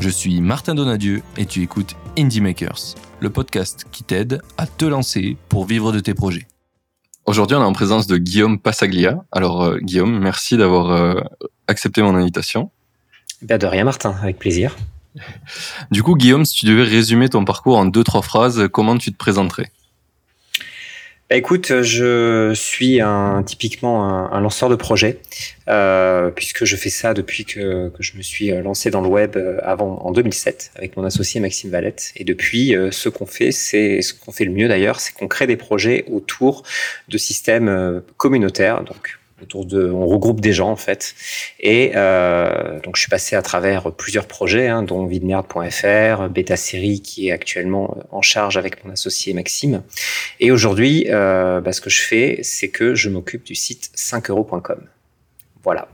Je suis Martin Donadieu et tu écoutes Indie Makers, le podcast qui t'aide à te lancer pour vivre de tes projets. Aujourd'hui, on est en présence de Guillaume Passaglia. Alors, euh, Guillaume, merci d'avoir euh, accepté mon invitation. Ben de rien, Martin, avec plaisir. Du coup, Guillaume, si tu devais résumer ton parcours en deux, trois phrases, comment tu te présenterais? Bah, écoute, je suis typiquement un, lanceur de projet, euh, puisque je fais ça depuis que, que, je me suis lancé dans le web euh, avant en 2007 avec mon associé Maxime Valette. Et depuis, euh, ce qu'on fait, c'est ce qu'on fait le mieux d'ailleurs, c'est qu'on crée des projets autour de systèmes communautaires, donc autour de, on regroupe des gens en fait. Et euh, donc je suis passé à travers plusieurs projets, hein, dont videmerde.fr, Beta Série qui est actuellement en charge avec mon associé Maxime. Et aujourd'hui, euh, bah, ce que je fais, c'est que je m'occupe du site 5euros.com. Voilà.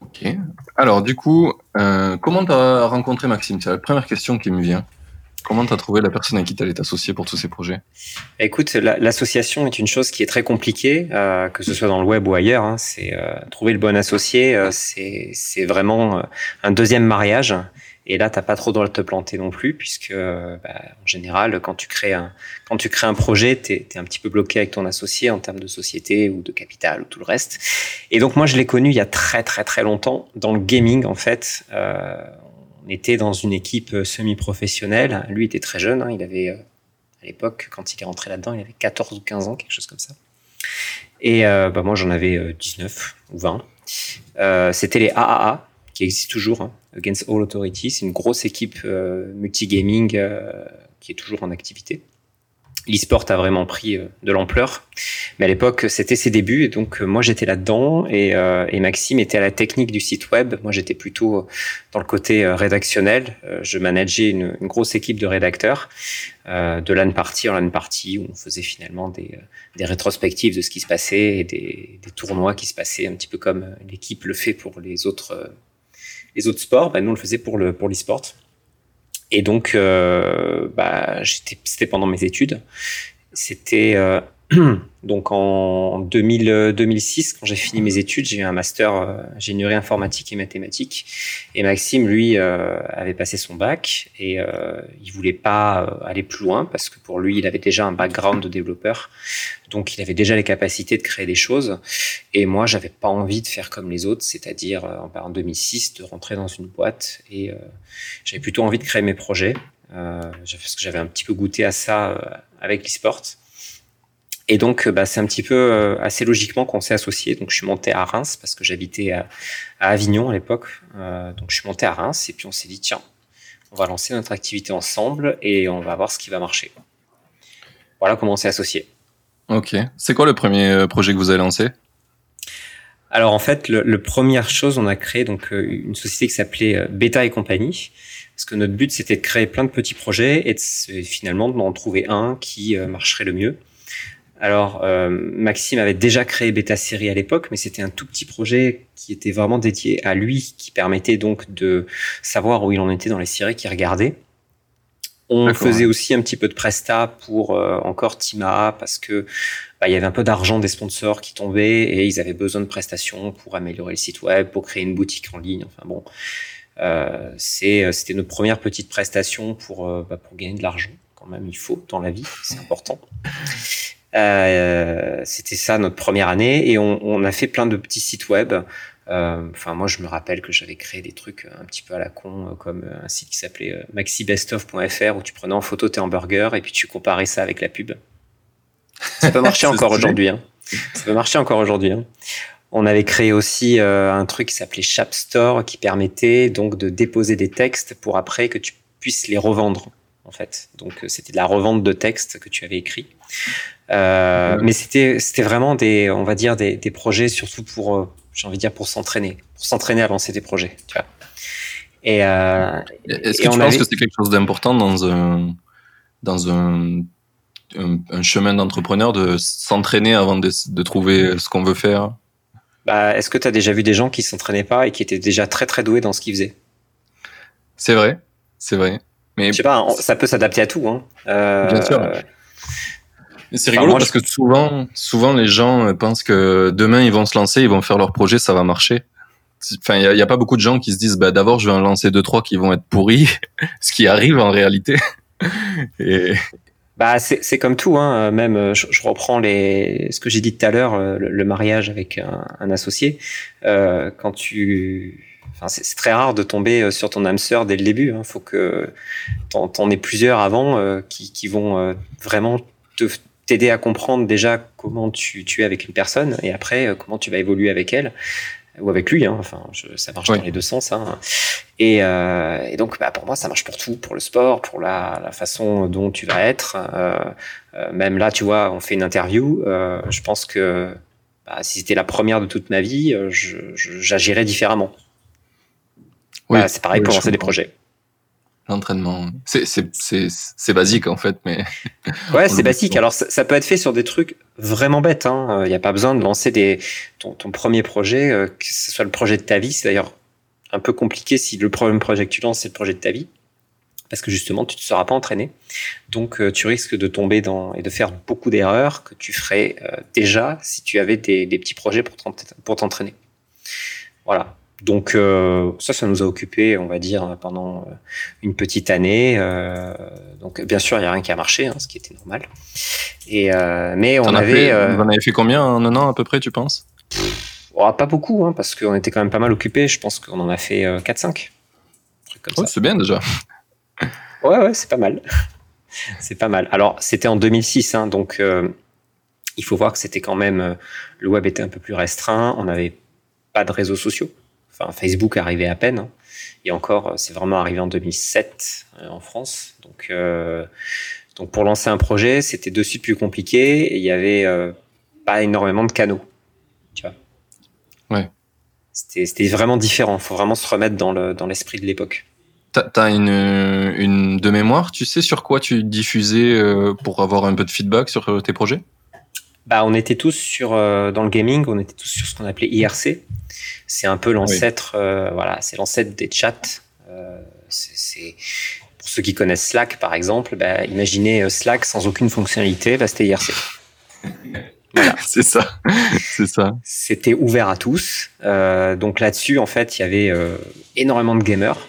Ok. Alors du coup, euh, comment tu as rencontré Maxime? C'est la première question qui me vient. Comment tu as trouvé la personne à qui tu allais t'associer pour tous ces projets? Écoute, l'association est une chose qui est très compliquée, euh, que ce soit dans le web ou ailleurs. Hein. c'est euh, trouver le bon associé, euh, c'est vraiment un deuxième mariage. Et là, t'as pas trop droit de te planter non plus, puisque bah, en général, quand tu crées un quand tu crées un projet, t'es es un petit peu bloqué avec ton associé en termes de société ou de capital ou tout le reste. Et donc moi, je l'ai connu il y a très très très longtemps dans le gaming en fait on était dans une équipe euh, semi-professionnelle. Lui était très jeune, hein. il avait, euh, à l'époque, quand il est rentré là-dedans, il avait 14 ou 15 ans, quelque chose comme ça. Et euh, bah, moi, j'en avais 19 ou 20. C'était les AAA, qui existent toujours, hein, Against All Authorities. C'est une grosse équipe multi-gaming qui est toujours en activité l'e-sport a vraiment pris euh, de l'ampleur. Mais à l'époque, c'était ses débuts, et donc euh, moi j'étais là-dedans, euh, et, Maxime était à la technique du site web. Moi j'étais plutôt dans le côté rédactionnel. je manageais une, grosse équipe de rédacteurs, de LAN party en LAN party, où on faisait finalement des, rétrospectives de ce qui se passait et des, tournois qui se passaient, un petit peu comme l'équipe le fait pour les autres, les autres sports. Ben, nous on le faisait pour l'e-sport. Et donc, euh, bah, c'était pendant mes études. C'était euh, donc en 2000, 2006, quand j'ai fini mes études, j'ai eu un master euh, ingénierie informatique et mathématiques. Et Maxime, lui, euh, avait passé son bac et euh, il voulait pas aller plus loin parce que pour lui, il avait déjà un background de développeur. Donc, il avait déjà les capacités de créer des choses. Et moi, j'avais pas envie de faire comme les autres, c'est-à-dire en 2006 de rentrer dans une boîte. Et j'avais plutôt envie de créer mes projets parce que j'avais un petit peu goûté à ça avec l'e-sport. Et donc, bah, c'est un petit peu euh, assez logiquement qu'on s'est associés. Donc, je suis monté à Reims parce que j'habitais à, Avignon à l'époque. Euh, donc, je suis monté à Reims et puis on s'est dit, tiens, on va lancer notre activité ensemble et on va voir ce qui va marcher. Voilà comment on s'est associés. Ok. C'est quoi le premier euh, projet que vous avez lancé? Alors en fait, le, première chose, on a créé donc une société qui s'appelait Beta et compagnie, parce que notre but c'était de créer plein de petits projets et de, finalement d'en trouver un qui marcherait le mieux. Alors, euh, Maxime avait déjà créé Beta Série à l'époque, mais c'était un tout petit projet qui était vraiment dédié à lui, qui permettait donc de savoir où il en était dans les séries qu'il regardait. On faisait aussi un petit peu de presta pour euh, encore Tima parce que bah, il y avait un peu d'argent des sponsors qui tombaient et ils avaient besoin de prestations pour améliorer le site web, pour créer une boutique en ligne. Enfin bon, euh, c'était notre première petite prestation pour bah, pour gagner de l'argent. Quand même, il faut dans la vie, c'est important. Euh, c'était ça notre première année et on, on, a fait plein de petits sites web. Euh, enfin, moi, je me rappelle que j'avais créé des trucs un petit peu à la con, euh, comme un site qui s'appelait maxibestof.fr où tu prenais en photo tes hamburgers et puis tu comparais ça avec la pub. Ça peut marcher encore aujourd'hui. Hein. Ça peut marcher encore aujourd'hui. Hein. On avait créé aussi un truc qui s'appelait Shapstore qui permettait donc de déposer des textes pour après que tu puisses les revendre en fait. Donc c'était de la revente de textes que tu avais écrit. Euh, mais c'était c'était vraiment des on va dire des, des projets surtout pour euh, j'ai envie de dire pour s'entraîner pour s'entraîner à lancer des projets tu vois Et, euh, Est-ce que tu penses que c'est quelque chose d'important dans un, dans un, un, chemin d'entrepreneur de s'entraîner avant de, de, trouver ce qu'on veut faire? Bah, Est-ce que tu as déjà vu des gens qui s'entraînaient pas et qui étaient déjà très très doués dans ce qu'ils faisaient? C'est vrai, c'est vrai. Mais je sais pas, ça peut s'adapter à tout. Hein. Euh, Bien sûr. C'est rigolo parce que souvent, souvent les gens euh, pensent que demain ils vont se lancer, ils vont faire leur projet, ça va marcher. Enfin, il y, a, pas beaucoup de gens qui se disent, bah d'abord je vais en lancer deux trois qui vont être pourris, ce qui arrive en réalité. Et... Bah c'est comme tout, hein. Même euh, je, reprends les ce que j'ai dit tout à l'heure, le, mariage avec un, associé. Euh, quand tu Enfin, c'est très rare de tomber sur ton âme sœur dès le début. Il hein. faut que t'en en aies plusieurs avant qui, qui, vont vraiment te, t'aider à comprendre déjà comment tu, tu, es avec une personne et après euh, comment tu vas évoluer avec elle ou avec lui. Hein. Enfin, ça marche dans les deux sens. Hein. Et, euh, et, donc, bah, pour moi, ça marche pour tout, pour le sport, pour la, la façon dont tu vas être. Euh, euh même là, tu vois, on fait une interview. Euh, je pense que bah, si c'était la première de toute ma vie, euh, j'agirais différemment. Oui, bah, c'est pareil pour lancer des projets l'entraînement. C'est basique en fait, mais. Ouais, c'est basique. Alors ça, peut être fait sur des trucs vraiment bêtes. Il hein. n'y a pas besoin de lancer des, ton, ton premier projet, euh, que ce soit le projet de ta vie. C'est d'ailleurs un peu compliqué si le premier projet que tu lances, c'est le projet de ta vie. Parce que justement, tu ne seras pas entraîné. Donc, euh, tu risques de tomber dans et de faire beaucoup d'erreurs que tu ferais euh, déjà si tu avais des, des petits projets pour t'entraîner. Voilà. Donc euh, ça, ça nous a occupé, on va dire, pendant euh, une petite année. Euh, donc bien sûr, il n'y a rien qui a marché, hein, ce qui était normal. Et mais on avait. vous en avez fait combien en un an à peu près, tu penses? Oh, Pas beaucoup, hein, parce qu'on était quand même pas mal occupé. Je pense qu'on en a fait 4-5. Oh, c'est bien déjà. ouais, ouais, c'est pas mal. c'est pas mal. Alors, c'était en 2006, hein, donc il faut voir que c'était quand même le web était un peu plus restreint. On n'avait pas de réseaux sociaux. Facebook arrivait à peine. Hein. Et encore, c'est vraiment arrivé en 2007 euh, en France. Donc, euh, donc pour lancer un projet, c'était de suite plus compliqué et il y avait euh, pas énormément de canaux. Tu vois. Ouais. C'était vraiment différent. Il faut vraiment se remettre dans l'esprit le, dans de l'époque. T'as as une, une de mémoire, tu sais sur quoi tu diffusais pour avoir un peu de feedback sur tes projets? Bah, on était tous sur dans le gaming, on était tous sur ce qu'on appelait IRC, c'est un peu l'ancêtre, euh, voilà, c'est l'ancêtre des chats. Euh, c'est pour ceux qui connaissent Slack, par exemple, bah, imaginez euh, Slack sans aucune fonctionnalité, bah, c'était IRC. Voilà. c'est ça, c'est ça. C'était ouvert à tous. donc là-dessus, en fait, il y avait énormément de gamers.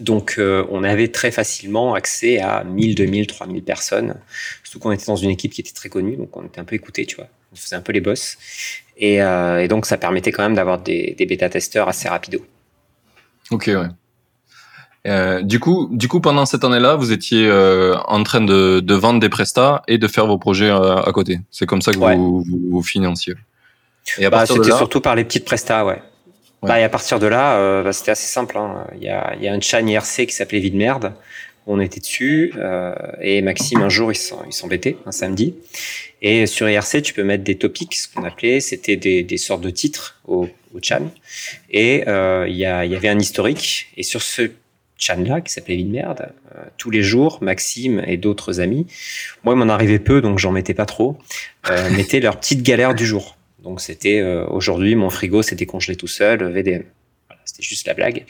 Donc on avait très facilement accès à 1000, 2000, 3000 personnes. Surtout qu'on était dans une équipe qui était très connue, donc on était un peu écouté, tu vois. On faisait un peu les boss. Euh, et, donc, ça permettait quand même d'avoir des, des bêta-testeurs assez rapides. Ok, ouais. Euh, du coup, du coup, pendant cette année-là, vous étiez euh, en train de, de, vendre des prestats et de faire vos projets à côté. C'est comme ça que vous, vous, financiez. Et bah, c'était surtout par les petites prestats, ouais. Bah, et à partir de là, bah, c'était assez simple. Hein. Il, y a, il y a un chan IRC qui s'appelait Vide Merde. On était dessus et Maxime un jour il s'embêtait un samedi et sur IRC, tu peux mettre des topics, ce qu'on appelait, c'était des, des, sortes de titres au, au chan. Et euh, il y, y, avait un historique. Et sur ce chan-là, qui s'appelait Ville Merde, euh, tous les jours, Maxime et d'autres amis, moi, il m'en arrivait peu, donc j'en mettais pas trop, euh, mettaient leur petite galère du jour. Donc c'était euh, aujourd'hui, mon frigo s'était congelé tout seul, VDM. Voilà, c'était juste la blague.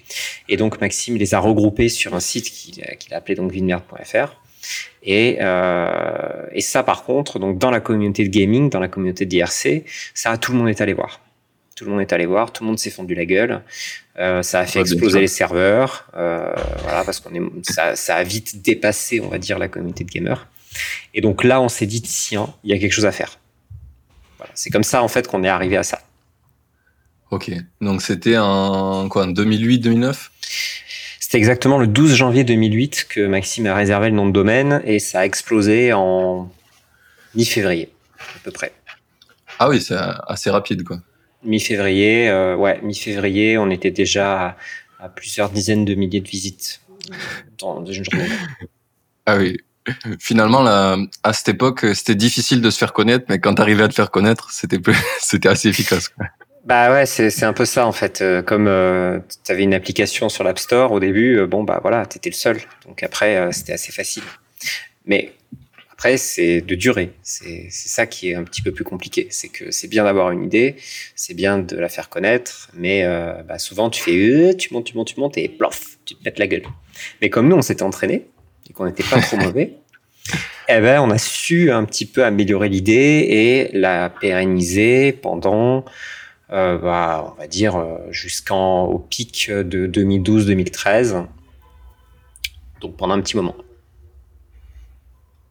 Et donc Maxime les a regroupés sur un site qu'il a appelé donc villemerde.fr. Et, euh, et ça, par contre, donc dans la communauté de gaming, dans la communauté d'IRC, ça, tout le monde est allé voir. Tout le monde est allé voir, tout le monde s'est fendu la gueule. Euh, ça a fait exploser les serveurs, euh, voilà, parce qu'on est, ça, ça, a vite dépassé, on va dire, la communauté de gamers. Et donc là, on s'est dit, tiens, il y a quelque chose à faire. Voilà, c'est comme ça, en fait, qu'on est arrivé à ça. Ok, donc c'était en quoi, en 2008, 2009 c'était exactement le 12 janvier 2008 que Maxime a réservé le nom de domaine et ça a explosé en mi-février, à peu près. Ah oui, c'est assez rapide, quoi. Mi-février, euh, ouais, mi-février, on était déjà à, plusieurs dizaines de milliers de visites dans une journée. ah oui. Finalement, là, à cette époque, c'était difficile de se faire connaître, mais quand tu arrivais à te faire connaître, c'était c'était assez efficace. Quoi. Bah ouais, c'est un peu ça en fait. Euh, comme euh, tu avais une application sur l'App Store au début, euh, bon bah voilà, tu étais le seul. Donc après, c'était assez facile. Mais après, c'est de durer. C'est ça qui est un petit peu plus compliqué. C'est que c'est bien d'avoir une idée, c'est bien de la faire connaître, mais bah, souvent tu fais, tu montes, tu montes, tu montes et plof, tu te pètes la gueule. Mais comme nous, on s'était entraîné et qu'on n'était pas trop mauvais, eh ben, on a su un petit peu améliorer l'idée et la pérenniser pendant euh, bah, on va dire euh, jusqu'en au pic de 2012-2013. Donc pendant un petit moment.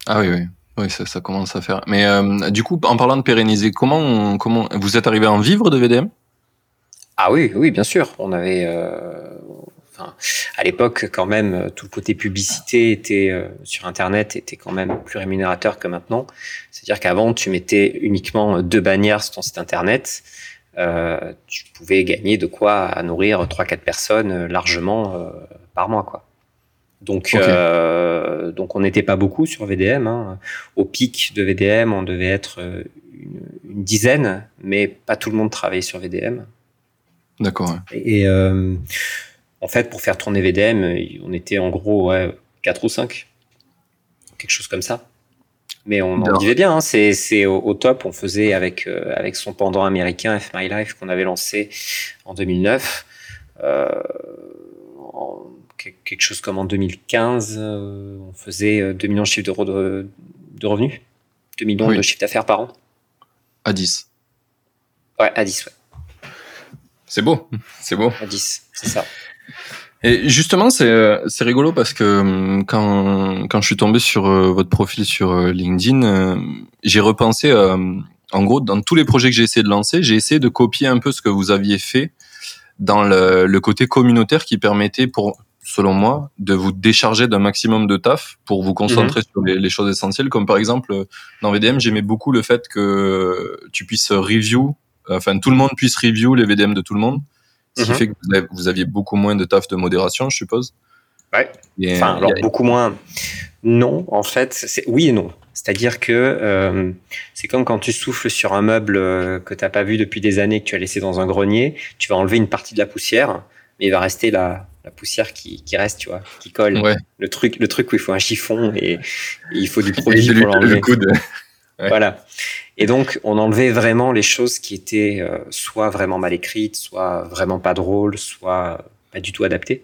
Ah oui, oui. Oui, ça, ça commence à faire. Mais euh, du coup, en parlant de pérenniser, comment, comment vous êtes arrivé à en vivre de VDM Ah oui, oui, bien sûr. On avait, enfin, à l'époque, quand même, tout le côté publicité était sur Internet était quand même plus rémunérateur que maintenant. C'est-à-dire qu'avant, tu mettais uniquement deux bannières sur ton site Internet. Euh, tu pouvais gagner de quoi à nourrir 3-4 personnes euh, largement euh, par mois. Quoi. Donc, donc on n'était pas beaucoup sur VDM. Hein. Au pic de VDM, on devait être une, dizaine, mais pas tout le monde travaillait sur VDM. D'accord. Et, en fait, pour faire tourner VDM, on était en gros ouais, 4 ou 5. Quelque chose comme ça mais on en vivait bien. Hein. C'est au, top. On faisait avec euh, avec son pendant américain F My Life qu'on avait lancé en 2009. Euh, quelque chose comme en 2015, euh, on faisait 2 millions de chiffres d'euros de, revenus, 2 millions de chiffres d'affaires par an. À 10. Ouais, à 10, ouais. C'est beau, c'est beau. À 10, c'est ça. Et justement, c'est euh, c'est rigolo parce que hum, quand quand je suis tombé sur euh, votre profil sur euh, LinkedIn, j'ai repensé. en gros, dans tous les projets que j'ai essayé de lancer, j'ai essayé de copier un peu ce que vous aviez fait dans le, le côté communautaire qui permettait, pour selon moi, de vous décharger d'un maximum de taf pour vous concentrer mhm. sur les, les, choses essentielles. Comme par exemple, dans VDM, j'aimais beaucoup le fait que tu puisses review, enfin tout le monde puisse review les VDM de tout le monde. Ce qui mhm. fait que vous aviez beaucoup moins de taf de modération, je suppose. Ouais. enfin, alors beaucoup moins. Non, en fait, c'est oui et non. C'est-à-dire que euh, c'est comme quand tu souffles sur un meuble euh, que tu n'as pas vu depuis des années, que tu as laissé dans un grenier, tu vas enlever une partie de la poussière, mais il va rester la, la poussière qui, qui, reste, tu vois, qui colle. Le truc, le truc où il faut un chiffon et, il faut du produit pour l'enlever. Voilà. Et donc, on enlevait vraiment les choses qui étaient euh, soit vraiment mal écrites, soit vraiment pas drôles, soit pas du tout adaptées.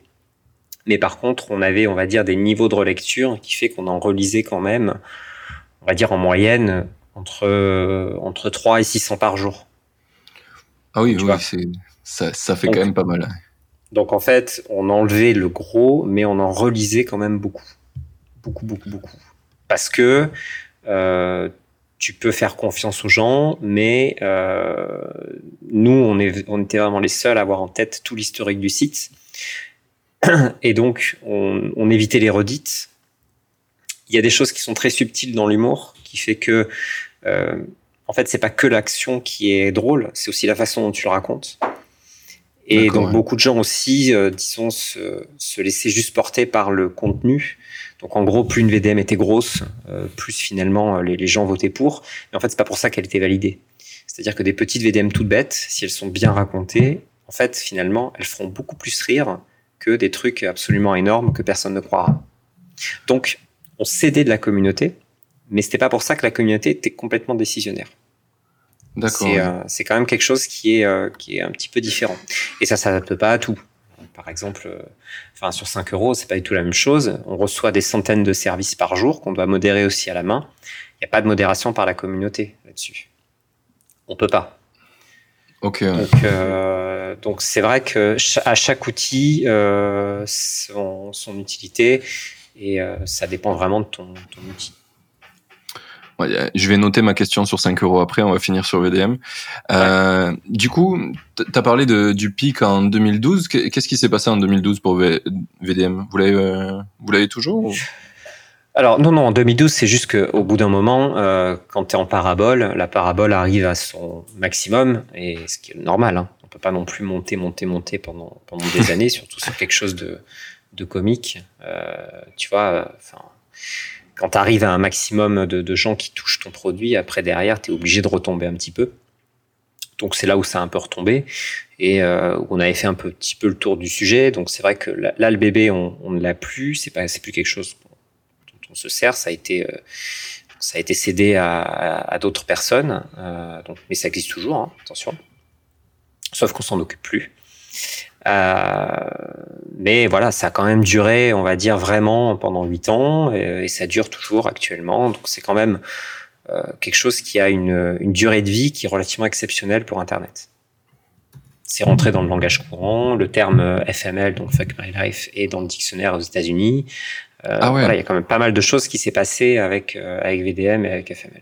Mais par contre, on avait, on va dire, des niveaux de relecture qui fait qu'on en relisait quand même, on va dire en moyenne, entre, entre 3 et 600 par jour. Ah oui, oui ça, ça, fait quand même pas mal. Donc en fait, on enlevait le gros, mais on en relisait quand même beaucoup. Beaucoup, beaucoup, beaucoup. Parce que euh, tu peux faire confiance aux gens, mais euh, nous, on, est, on était vraiment les seuls à avoir en tête tout l'historique du site. Et donc, on, évitait les redites. Il y a des choses qui sont très subtiles dans l'humour, qui fait que, euh, en fait, c'est pas que l'action qui est drôle, c'est aussi la façon dont tu le racontes. Et donc, beaucoup de gens aussi, euh, disons, se, se laissaient juste porter par le contenu donc en gros, plus une VDM était grosse, euh, plus finalement euh, les, gens votaient pour. Mais en fait, c'est pas pour ça qu'elle était validée. C'est-à-dire que des petites VDM toutes bêtes, si elles sont bien racontées, en fait, finalement, elles feront beaucoup plus rire que des trucs absolument énormes que personne ne croira. Donc, on cédait de la communauté, mais c'était pas pour ça que la communauté était complètement décisionnaire. D'accord. C'est euh, quand même quelque chose qui est, qui est un petit peu différent. Et ça s'adapte pas à tout par exemple, euh, enfin sur 5 euros, c'est pas du tout la même chose. On reçoit des centaines de services par jour qu'on doit modérer aussi à la main. Il n'y a pas de modération par la communauté là-dessus. On peut pas. Ok. Euh, donc, c'est vrai que à chaque outil euh, son, utilité et ça dépend vraiment de ton outil je vais noter ma question sur 5 euros après, on va finir sur VDM. Euh, du coup, tu as parlé de, du pic en 2012. Qu'est-ce qui s'est passé en 2012 pour VDM Vous l'avez euh, toujours Alors non, non, en 2012, c'est juste qu'au bout d'un moment, euh, quand tu es en parabole, la parabole arrive à son maximum, et ce qui est normal. Hein. On peut pas non plus monter, monter, monter pendant, pendant des années, surtout sur quelque chose de, de comique. tu vois, enfin quand tu arrives à un maximum de, gens qui touchent ton produit, après derrière, tu es obligé de retomber un petit peu. donc c'est là où ça a un peu retombé et euh, on avait fait un petit peu le tour du sujet. Donc c'est vrai que là, le bébé, on, on ne l'a plus. C'est pas, c'est plus quelque chose dont on se sert. Ça a été, euh, ça a été cédé à, à, d'autres personnes. Euh, donc, mais ça existe toujours, hein, attention. Sauf qu'on s'en occupe plus. Euh, mais voilà, ça a quand même duré, on va dire vraiment pendant huit ans, et, et, ça dure toujours actuellement. Donc c'est quand même euh, quelque chose qui a une, une durée de vie qui est relativement exceptionnelle pour Internet c'est rentré dans le langage courant. Le terme euh, FML, donc Fuck My Life, est dans le dictionnaire aux États-Unis. Euh, ah ouais. il y a quand même pas mal de choses qui s'est passé avec euh, avec VDM et avec FML.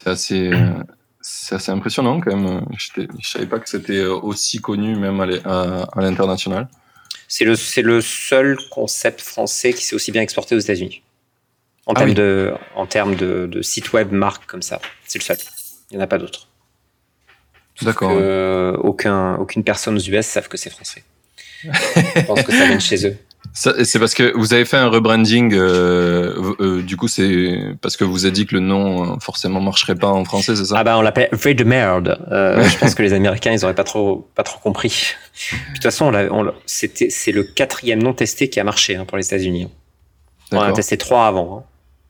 C'est assez, c'est assez impressionnant quand même. Je, ne savais pas que c'était aussi connu même à l'international. C'est le, seul concept français qui s'est aussi bien exporté aux États-Unis. En ah termes de, en termes de, de site web marque comme ça, c'est le seul. Il n'y en a pas d'autres. D'accord. aucun, aucune personne aux US savent que c'est français. Je pense que ça vient de chez eux. C'est parce que vous avez fait un rebranding. Euh, euh, du coup, c'est parce que vous avez dit que le nom euh, forcément marcherait pas en français, c'est ça? Ah bah on l'appelait Free de merde. je pense que les Américains ils auraient pas trop pas trop compris. de toute façon, c'était c'est le quatrième nom testé qui a marché hein, pour les États-Unis. On a testé trois avant, hein,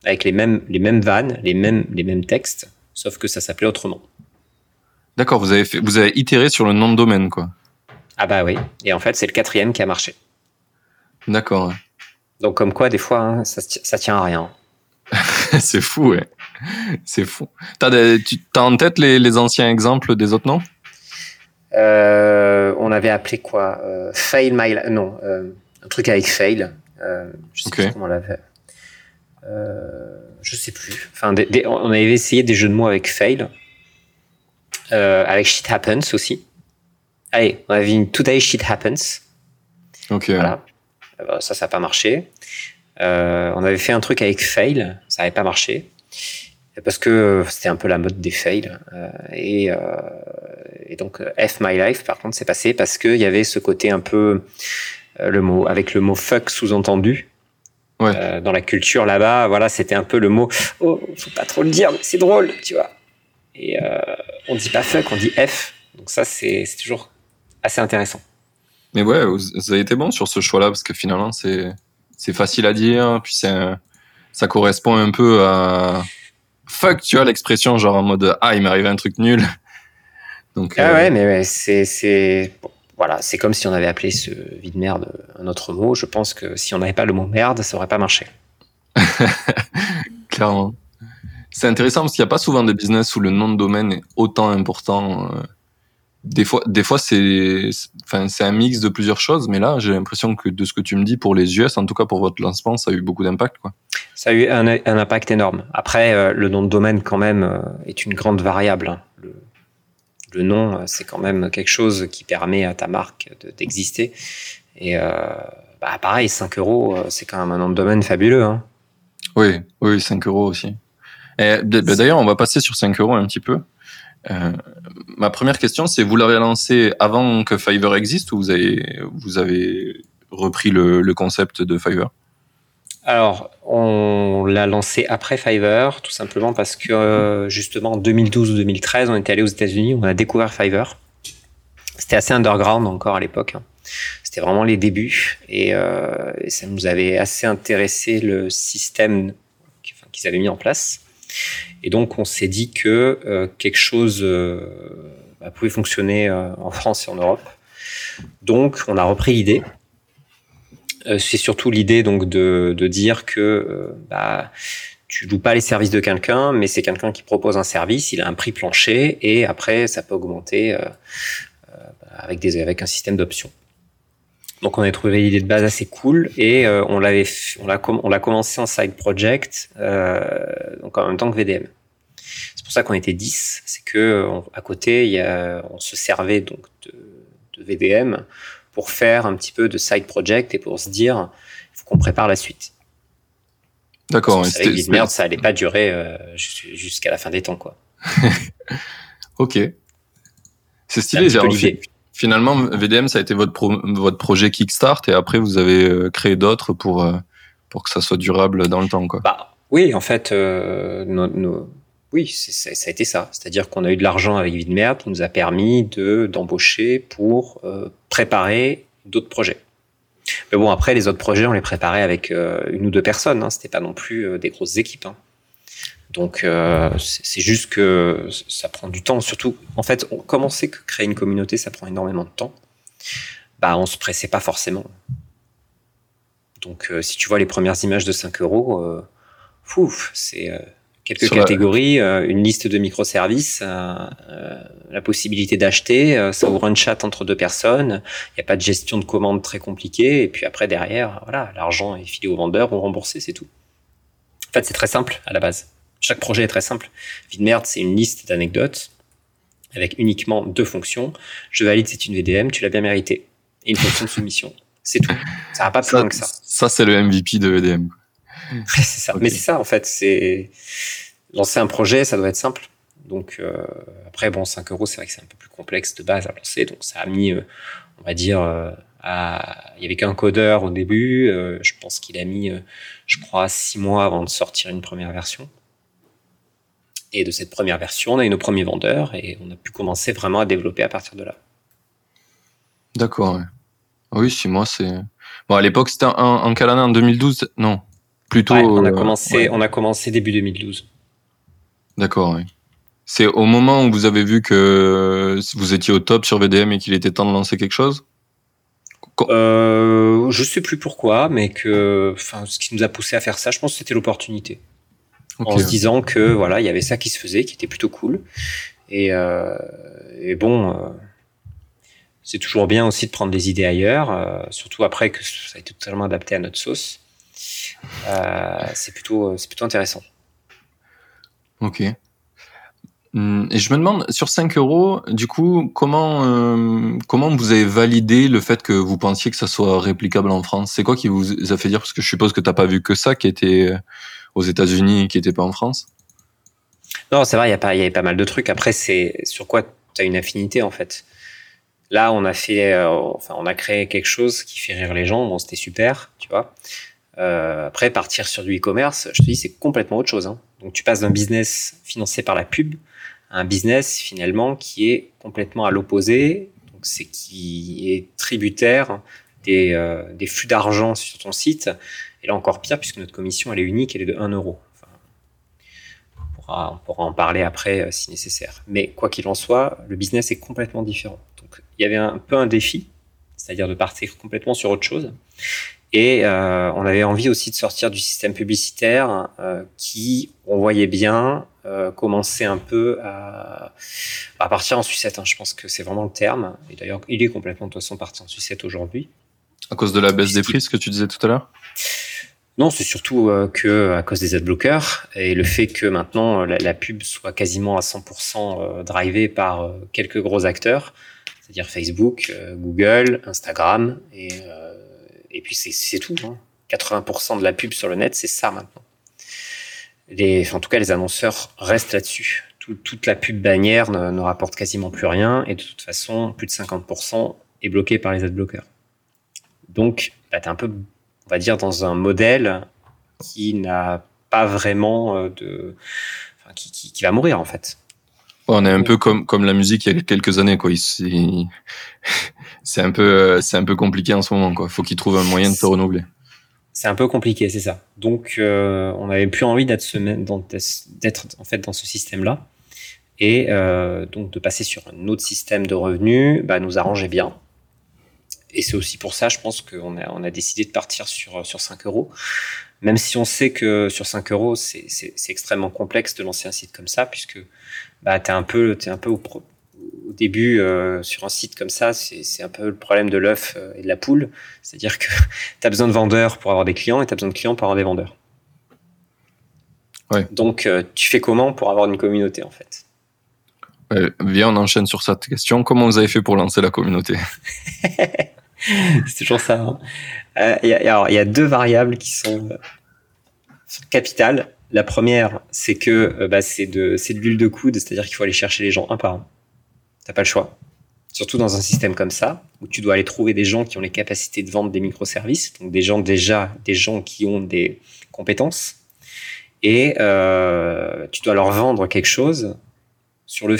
avec les mêmes les mêmes vannes, les mêmes les mêmes textes, sauf que ça s'appelait autrement. D'accord, vous avez fait, vous avez itéré sur le nom de domaine, quoi. Ah bah oui. Et en fait, c'est le quatrième qui a marché. D'accord. Donc comme quoi, des fois, hein, ça, ça tient à rien. c'est fou, ouais. C'est fou. T'as, tu as en tête les, anciens exemples des autres noms? Euh, On avait appelé quoi? Euh, Fail My Non, euh, un truc avec Fail. je sais plus comment on l'avait. je sais plus. Enfin, on avait essayé des jeux de mots avec Fail. Avec Shit Happens aussi. Allez, on avait une Today Shit Happens. Ok. Voilà. Euh, bah, ça, ça n'a pas marché. Euh, on avait fait un truc avec Fail, ça n'avait pas marché. Parce que c'était un peu la mode des fails. et, et, donc, F My Life, par contre, c'est passé parce qu'il y avait ce côté un peu, le mot, avec le mot fuck sous-entendu. Ouais. dans la culture là-bas, voilà, c'était un peu le mot. Oh, faut pas trop le dire, mais c'est drôle, tu vois. Et euh, on dit pas fuck, on dit F. Donc ça, c'est toujours assez intéressant. Mais ouais, vous avez été bon sur ce choix-là parce que finalement, c'est c'est facile à dire, puis ça correspond un peu à fuck, tu vois l'expression genre en mode ah il m'est arrivé un truc nul. Donc ah ouais, euh, mais c'est c'est voilà, c'est comme si on avait appelé ce vide merde un autre mot. Je pense que si on n'avait pas le mot merde, ça aurait pas marché. Clairement. C'est intéressant parce qu'il n'y a pas souvent de business où le nom de domaine est autant important. Euh. Des fois, des fois c'est, enfin, c'est un mix de plusieurs choses, mais là, j'ai l'impression que de ce que tu me dis pour les US, en tout cas pour votre lancement, ça a eu beaucoup d'impact, quoi. Ça a eu un, impact énorme. Après, euh, le nom de domaine, quand même, euh, est une grande variable. Hein. Le, nom, c'est quand même quelque chose qui permet à ta marque d'exister. Et bah, pareil, 5 euros, c'est quand même un nom de domaine fabuleux. Hein. Oui, oui, 5 euros aussi. Bah, d'ailleurs, on va passer sur 5 euros un petit peu. Euh, ma première question, c'est vous l'avez lancé avant que Fiverr existe ou vous avez, vous avez repris le, concept de Fiverr? Alors, on l'a lancé après Fiverr, tout simplement parce que euh, justement en 2012 ou 2013, on était allé aux États-Unis, on a découvert Fiverr. C'était assez underground encore à l'époque. Hein. C'était vraiment les débuts euh, et, ça nous avait assez intéressé le système qu'ils avaient mis en place. Et donc, on s'est dit que euh, quelque chose euh, bah, pouvait fonctionner euh, en France et en Europe. Donc, on a repris l'idée. c'est surtout l'idée donc de, de, dire que bah, tu loues pas les services de quelqu'un, mais c'est quelqu'un qui propose un service, il a un prix plancher et après ça peut augmenter avec des avec un système d'options. Donc on a trouvé l'idée de base assez cool et euh, on l'avait on l'a on l'a commencé en side project euh, donc en même temps que VDM. C'est pour ça qu'on était 10, c'est que à côté il y a, on se servait donc de, de, VDM pour faire un petit peu de side project et pour se dire il faut qu'on prépare la suite. D'accord. Avec merde, ça allait pas durer euh, jusqu'à la fin des temps quoi. ok. C'est stylé, j'ai finalement, VDM, ça a été votre, votre projet Kickstart et après, vous avez euh, créé d'autres pour, euh, pour que ça soit durable dans le temps. Bah, oui, en fait, euh, oui, ça a été ça. C'est-à-dire qu'on a eu de l'argent avec Vidmerde qui nous a permis de d'embaucher pour préparer d'autres projets. Mais bon, après, les autres projets, on les préparait avec une ou deux personnes. Hein. C'était pas non plus des grosses équipes. Hein. Donc, c'est juste que ça prend du temps. Surtout, en fait, on, comme on sait que créer une communauté, ça prend énormément de temps, bah, on se pressait pas forcément. Donc, si tu vois les premières images de 5 euros, fouf, c'est quelques catégories, euh, une liste de microservices, euh, euh, la possibilité d'acheter, ça ouvre un chat entre deux personnes, il n'y a pas de gestion de commandes très compliquée, et puis après derrière, voilà, l'argent est filé aux vendeurs ou remboursé, c'est tout. En fait, c'est très simple à la base. Chaque projet est très simple. Vidmerde, c'est une liste d'anecdotes avec uniquement deux fonctions. Je valide, c'est une VDM, tu l'as bien mérité. Et une fonction de soumission. C'est tout. Ça va pas plus loin que ça. Ça, c'est le MVP de VDM. c'est ça. Mais c'est ça, en fait. C'est lancer un projet, ça doit être simple. Donc euh, après, bon, 5 euros, c'est vrai que c'est un peu plus complexe de base à lancer. Donc ça a mis, euh, on va dire, euh, à... il y avait qu'un codeur au début. je pense qu'il a mis, je crois, 6 mois avant de sortir une première version. Et de cette première version, on a eu nos premiers vendeurs et on a pu commencer vraiment à développer à partir de là. D'accord. Oui, 6 mois, c'est. Bon, à l'époque, c'était en, quelle année En 2012 Non. Plutôt. on, a commencé, on a commencé début 2012. D'accord, oui. C'est au moment où vous avez vu que vous étiez au top sur VDM et qu'il était temps de lancer quelque chose? Euh, Je sais plus pourquoi, mais que, enfin, ce qui nous a poussé à faire ça, je pense que c'était l'opportunité. En se disant que voilà, il y avait ça qui se faisait, qui était plutôt cool. Et, euh, bon, euh, c'est toujours bien aussi de prendre des idées ailleurs, euh, surtout après que ça a été totalement adapté à notre sauce. c'est plutôt, c'est plutôt intéressant. Ok. Hum, et je me demande, sur 5 euros, du coup, comment, euh, comment vous avez validé le fait que vous pensiez que ça soit réplicable en France? C'est quoi qui vous a fait dire? Parce que je suppose que tu n'as pas vu que ça qui était euh, aux États-Unis et qui n'était pas en France. Non, c'est vrai, il y, y avait pas mal de trucs. Après, c'est sur quoi tu as une affinité en fait? Là, on a fait, euh, enfin, on a créé quelque chose qui fait rire les gens. Bon, c'était super, tu vois. Euh, après, partir sur du e-commerce, je te dis, c'est complètement autre chose. Hein. Donc, tu passes d'un business financé par la pub un business finalement qui est complètement à l'opposé. Donc, c'est qui est tributaire des, euh, des flux d'argent sur ton site. Et là, encore pire, puisque notre commission, elle est unique, elle est de 1 euro. Enfin, on, pourra, on pourra en parler après euh, si nécessaire. Mais quoi qu'il en soit, le business est complètement différent. Donc, il y avait un peu un défi, c'est-à-dire de partir complètement sur autre chose. Et euh, on avait envie aussi de sortir du système publicitaire euh, qui, on voyait bien, euh, commençait un peu à, à partir en sucette. Hein. Je pense que c'est vraiment le terme. Et d'ailleurs, il est complètement de toute façon parti en sucette aujourd'hui. À cause de la baisse des prix, ce que tu disais tout à l'heure? Non, c'est surtout euh, que à cause des adblockers et le fait que maintenant la, la pub soit quasiment à 100% euh, drivée par euh, quelques gros acteurs, c'est-à-dire Facebook, Google, Instagram et et puis c'est tout. 80% hein. de la pub sur le net, c'est ça maintenant. En tout cas, les annonceurs restent là-dessus. toute la pub bannière ne, rapporte quasiment plus rien et de toute façon, plus de 50% est bloqué par les adblockers. Donc, bah, tu es un peu, on va dire, dans un modèle qui n'a pas vraiment euh, de. Qui, va mourir en fait. On est un peu comme, comme la musique il y a quelques années. Quoi. c'est un peu euh, c'est un peu compliqué en ce moment quoi. Faut qu'ils trouvent un moyen de se renouveler. C'est un peu compliqué, c'est ça. Donc euh, on avait plus envie d'être en fait dans ce système là et euh, donc de passer sur un autre système de revenus, bah, nous arrangeait bien. Et c'est aussi pour ça, je pense qu'on a, on a décidé de partir sur, sur 5 euros. Même si on sait que sur 5 euros, c'est extrêmement complexe de lancer un site comme ça, puisque bah, tu es un peu, es un peu au, au début, euh, sur un site comme ça, c'est un peu le problème de l'œuf euh, et de la poule. C'est-à-dire que tu as besoin de vendeurs pour avoir des clients et tu as besoin de clients pour avoir des vendeurs. Donc, euh, tu fais comment pour avoir une communauté, en fait? Viens, on enchaîne sur cette question. Comment vous avez fait pour lancer la communauté? C'est toujours ça. Hein. Il y, a deux variables qui sont capitales. La première, c'est que bah, c'est de, l'huile de coude, c'est-à-dire qu'il faut aller chercher les gens un par un. T'as pas le choix. Surtout dans un système comme ça, où tu dois aller trouver des gens qui ont les capacités de vendre des microservices, donc des gens déjà, des gens qui ont des compétences. et euh, tu dois leur vendre quelque chose sur le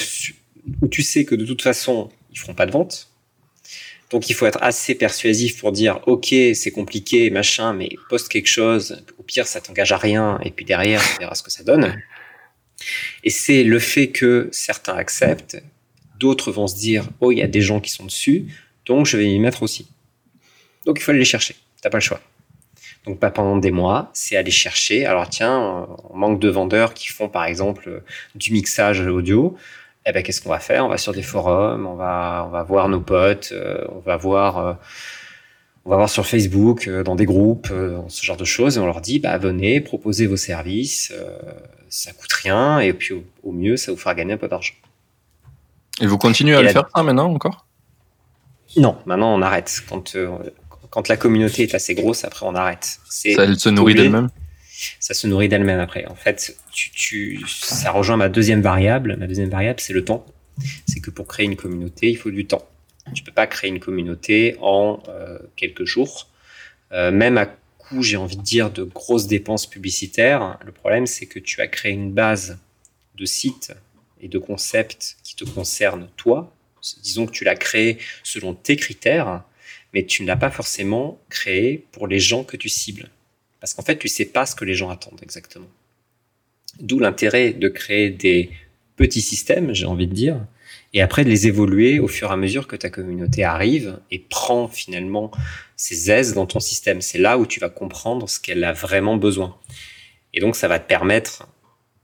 où tu sais que de toute façon ils feront pas de vente. Donc il faut être assez persuasif pour dire ok c'est compliqué machin mais poste quelque chose au pire ça t'engage à rien et puis derrière on verra ce que ça donne. Et c'est le fait que certains acceptent, d'autres vont se dire oh il y a des gens qui sont dessus donc je vais y mettre aussi. Donc il faut aller les chercher, t'as pas le choix. Donc pas pendant des mois, c'est aller chercher. Alors tiens, on manque de vendeurs qui font par exemple du mixage audio. Eh ben qu'est-ce qu'on va faire? On va sur des forums, on va on va voir nos potes, euh, on va voir euh, on va voir sur Facebook, euh, dans des groupes, ce genre de choses, et on leur dit bah, venez, proposez vos services, ça coûte rien, et puis au, mieux ça vous fera gagner un peu d'argent. Et vous continuez à le faire ça maintenant encore? Non, maintenant on arrête quand quand la communauté est assez grosse, après on arrête. Ça, elle se nourrit d'elle-même? Ça se nourrit d'elle-même après. En fait, ça rejoint ma deuxième variable. Ma deuxième variable, c'est le temps. C'est que pour créer une communauté, il faut du temps. Tu peux pas créer une communauté en euh, quelques jours. Euh, même à coup, j'ai envie de dire, de grosses dépenses publicitaires. Le problème, c'est que tu as créé une base de sites et de concepts qui te concernent toi. Disons que tu l'as créé selon tes critères mais tu ne l'as pas forcément créé pour les gens que tu cibles. Parce qu'en fait, tu sais pas ce que les gens attendent exactement. D'où l'intérêt de créer des petits systèmes, j'ai envie de dire, et après de les évoluer au fur et à mesure que ta communauté arrive et prend finalement ses aises dans ton système. C'est là où tu vas comprendre ce qu'elle a vraiment besoin. Et donc, ça va te permettre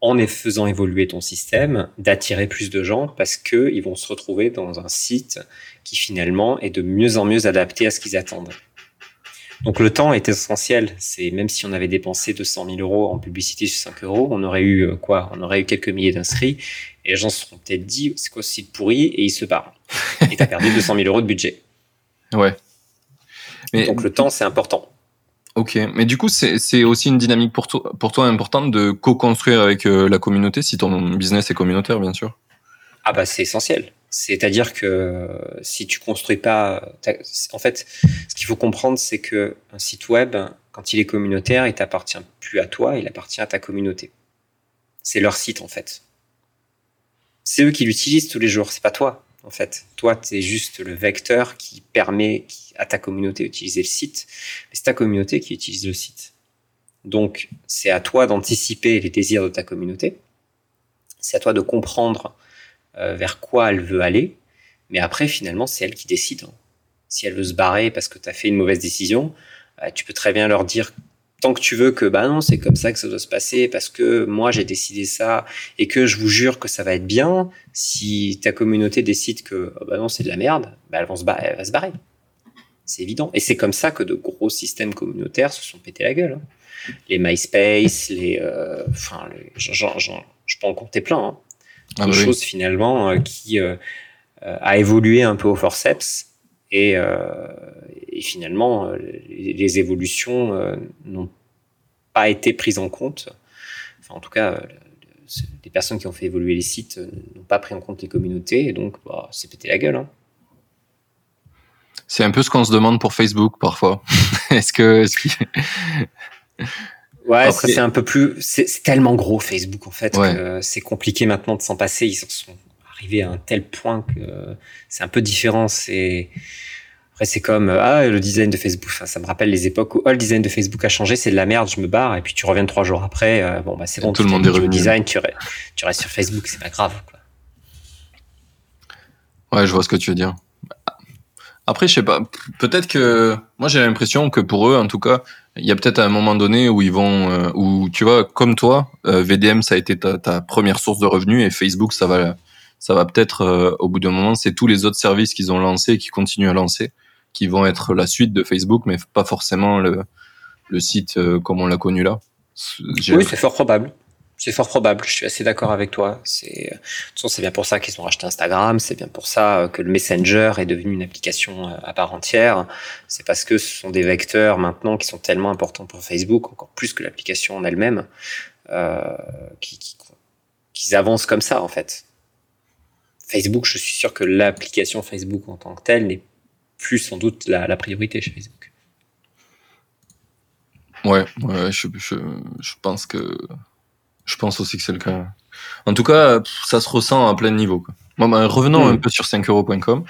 en faisant évoluer ton système, d'attirer plus de gens parce qu'ils vont se retrouver dans un site qui finalement est de mieux en mieux adapté à ce qu'ils attendent. Donc le temps est essentiel. C'est même si on avait dépensé 200 000 euros en publicité sur 5 euros, on aurait eu euh, quoi? On aurait eu quelques milliers d'inscrits et les gens se seront peut-être dit c'est quoi ce site pourri? Et ils se barrent. Et t'as perdu 200 000 euros de budget. Ouais. Mais... Donc le temps c'est important. Ok, mais du coup, c'est aussi une dynamique pour toi, pour toi importante de co-construire avec euh, la communauté, si ton business est communautaire, bien sûr? Ah bah c'est essentiel. C'est-à-dire que si tu construis pas, en fait, ce qu'il faut comprendre, c'est que un site web, quand il est communautaire, il t'appartient plus à toi, il appartient à ta communauté. C'est leur site en fait. C'est eux qui l'utilisent tous les jours, c'est pas toi en fait. Toi, tu es juste le vecteur qui permet à ta communauté d'utiliser le site, mais c'est ta communauté qui utilise le site. Donc, c'est à toi d'anticiper les désirs de ta communauté. C'est à toi de comprendre euh, vers quoi elle veut aller. Mais après, finalement, c'est elle qui décide. Hein. Si elle veut se barrer parce que tu as fait une mauvaise décision, bah, tu peux très bien leur dire tant que tu veux que bah non c'est comme ça que ça doit se passer parce que moi j'ai décidé ça et que je vous jure que ça va être bien si ta communauté décide que oh, bah non c'est de la merde bah barrer, va se barrer c'est évident et c'est comme ça que de gros systèmes communautaires se sont pétés la gueule hein. les MySpace les euh, enfin je peux en compter plein hein. Ah, bah choses finalement euh, qui euh, a évolué un peu au forceps et, et finalement, euh, les, évolutions euh, n'ont pas été prises en compte. Enfin, en tout cas, euh, les personnes qui ont fait évoluer les sites n'ont pas pris en compte les communautés, et donc bah, c'est pété la gueule. Hein. C'est un peu ce qu'on se demande pour Facebook parfois. est-ce que. Ouais, c'est un peu plus. C'est tellement gros Facebook en fait que c'est compliqué maintenant de s'en passer. Ils sont arrivés à un tel point que c'est un peu différent. C'est après, c'est comme ah le design de Facebook. ça me rappelle les époques où oh, le design de Facebook a changé, c'est de la merde, je me barre. Et puis tu reviens trois jours après. Euh, bon bah c'est bon. Tout le monde est revenu. design, tu, tu, restes sur Facebook, c'est pas grave. Quoi. Ouais, je vois ce que tu veux dire. Après, je sais pas. Peut-être que moi j'ai l'impression que pour eux, en tout cas, il y a peut-être un moment donné où ils vont, euh, où tu vois, comme toi, euh, VDM ça a été ta, ta, première source de revenus et Facebook ça va, ça va peut-être au bout d'un moment, c'est tous les autres services qu'ils ont lancés et qui continuent à lancer qui vont être la suite de Facebook, mais pas forcément le, le site euh, comme on l'a connu là. Oui, c'est fort probable. C'est fort probable. Je suis assez d'accord avec toi. C'est, de toute façon, c'est bien pour ça qu'ils ont racheté Instagram. C'est bien pour ça euh, que le Messenger est devenu une application euh, à part entière. C'est parce que ce sont des vecteurs maintenant qui sont tellement importants pour Facebook, encore plus que l'application en elle-même, euh, qui, avancent comme ça en fait. Facebook, je suis sûr que l'application Facebook en tant que telle n'est plus sans doute la, priorité chez Facebook. Ouais, ouais je, je, je, pense que Je pense aussi que c'est le cas. En tout cas, ça se ressent à plein niveau. Quoi. Bon, bah, revenons un peu sur 5euros.com.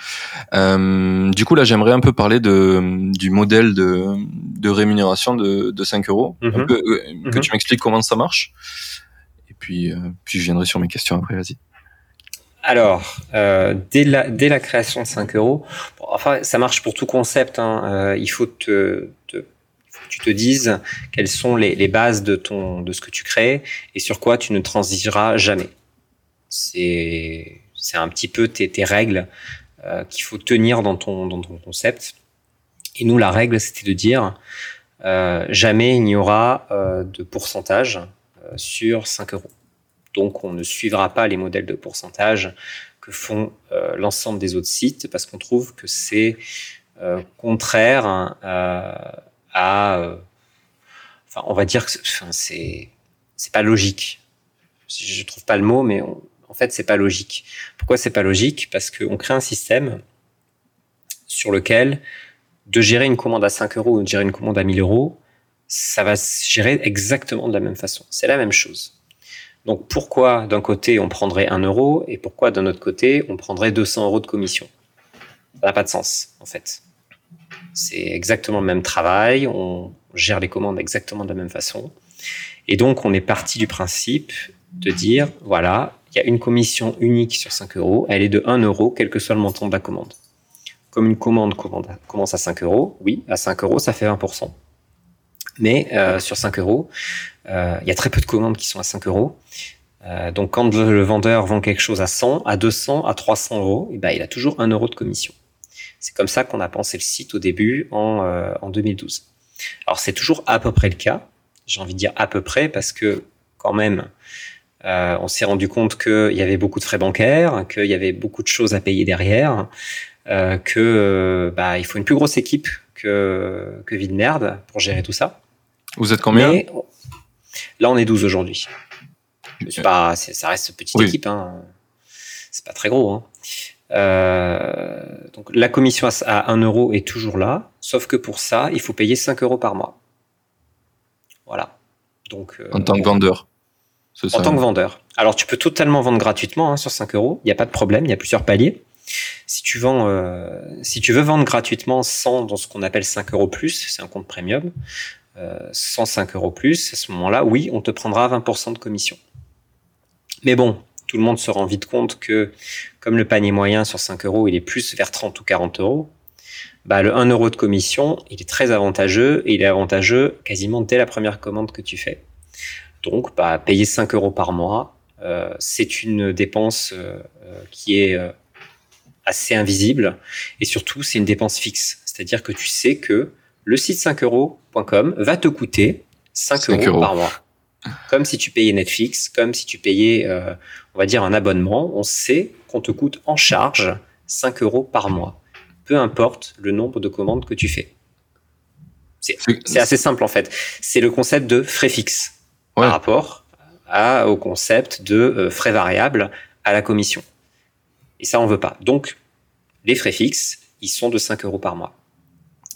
Euh, du coup, là, j'aimerais un peu parler de, du modèle de, de rémunération de, de 5 euros. Mhm. peu, euh, Que Mhm. tu m'expliques comment ça marche. Et puis, euh, puis je viendrai sur mes questions après, vas-y. Alors, euh, dès, la, dès la création de 5 euros, bon, enfin, ça marche pour tout concept. hein, euh, il faut te, te- il faut que tu te dises quelles sont les, bases de, ton, de ce que tu crées et sur quoi tu ne transigeras jamais. C'est un petit peu tes, règles euh, qu'il faut tenir dans ton, dans ton concept. Et nous, la règle, c'était de dire euh, jamais il n'y aura euh, de pourcentage sur 5 euros. Donc, on ne suivra pas les modèles de pourcentage que font l'ensemble des autres sites parce qu'on trouve que c'est contraire hein, à, euh, enfin, on va dire que enfin, c'est c'est pas logique. Je trouve pas le mot, mais en fait, c'est pas logique. Pourquoi c'est pas logique? Parce qu'on crée un système sur lequel de gérer une commande à 5 euros ou de gérer une commande à 1000 euros, ça va se gérer exactement de la même façon. C'est la même chose. Donc pourquoi d'un côté on prendrait 1 euro et pourquoi d'un autre côté on prendrait 200 euros de commission? Ça n'a pas de sens en fait. C'est exactement le même travail, on gère les commandes exactement de la même façon. Et donc on est parti du principe de dire voilà, il y a une commission unique sur 5 euros, elle est de 1 euro quel que soit le montant de la commande. Comme une commande commence à 5 euros, oui, à 5 euros ça fait 20%. Mais euh, sur 5 euros, euh, il y a très peu de commandes qui sont à 5 euros. Euh, donc quand le, vendeur vend quelque chose à 100, à 200, à 300 euros, eh ben, il a toujours 1 euro de commission. C'est comme ça qu'on a pensé le site au début en, euh, en 2012. Alors c'est toujours à peu près le cas. J'ai envie de dire à peu près parce que quand même, euh, on s'est rendu compte qu'il y avait beaucoup de frais bancaires, qu'il y avait beaucoup de choses à payer derrière, euh, que euh, bah, il faut une plus grosse équipe que, que Vidmerd pour gérer tout ça. Vous êtes combien? Mais là, on est 12 aujourd'hui. Pas, ça reste petite Oui. équipe. Hein. C'est pas très gros. Hein. Euh, donc la commission à, à 1 euro est toujours là, sauf que pour ça, il faut payer 5 euros par mois. Voilà. Donc, euh, En tant que vendeur. Ça. en tant que vendeur. Alors, tu peux totalement vendre gratuitement hein, sur 5 euros. Il n'y a pas de problème. Il y a plusieurs paliers. Si tu vends, euh, si tu veux vendre gratuitement sans dans ce qu'on appelle 5 euros plus, c'est un compte premium, euh, 105 euros plus, à ce moment-là, oui, on te prendra 20% de commission. Mais bon, tout le monde se rend vite compte que comme le panier moyen sur 5 euros, il est plus vers 30 ou 40 euros, bah, le 1 euro de commission, il est très avantageux et il est avantageux quasiment dès la première commande que tu fais. Donc, bah, payer 5 euros par mois, euh, c'est une dépense euh, euh, qui est euh, assez invisible et surtout, c'est une dépense fixe. C'est-à-dire que tu sais que le site 5euros.com va te coûter 5, 5 euros, euros. par mois. Comme si tu payais Netflix, comme si tu payais, euh, on va dire, un abonnement. On sait qu'on te coûte en charge 5 euros par mois. Peu importe le nombre de commandes que tu fais. C'est assez simple en fait. C'est le concept de frais fixes Ouais. par rapport à, au concept de euh, frais variables à la commission. Et ça, on veut pas. Donc, les frais fixes, ils sont de 5 euros par mois.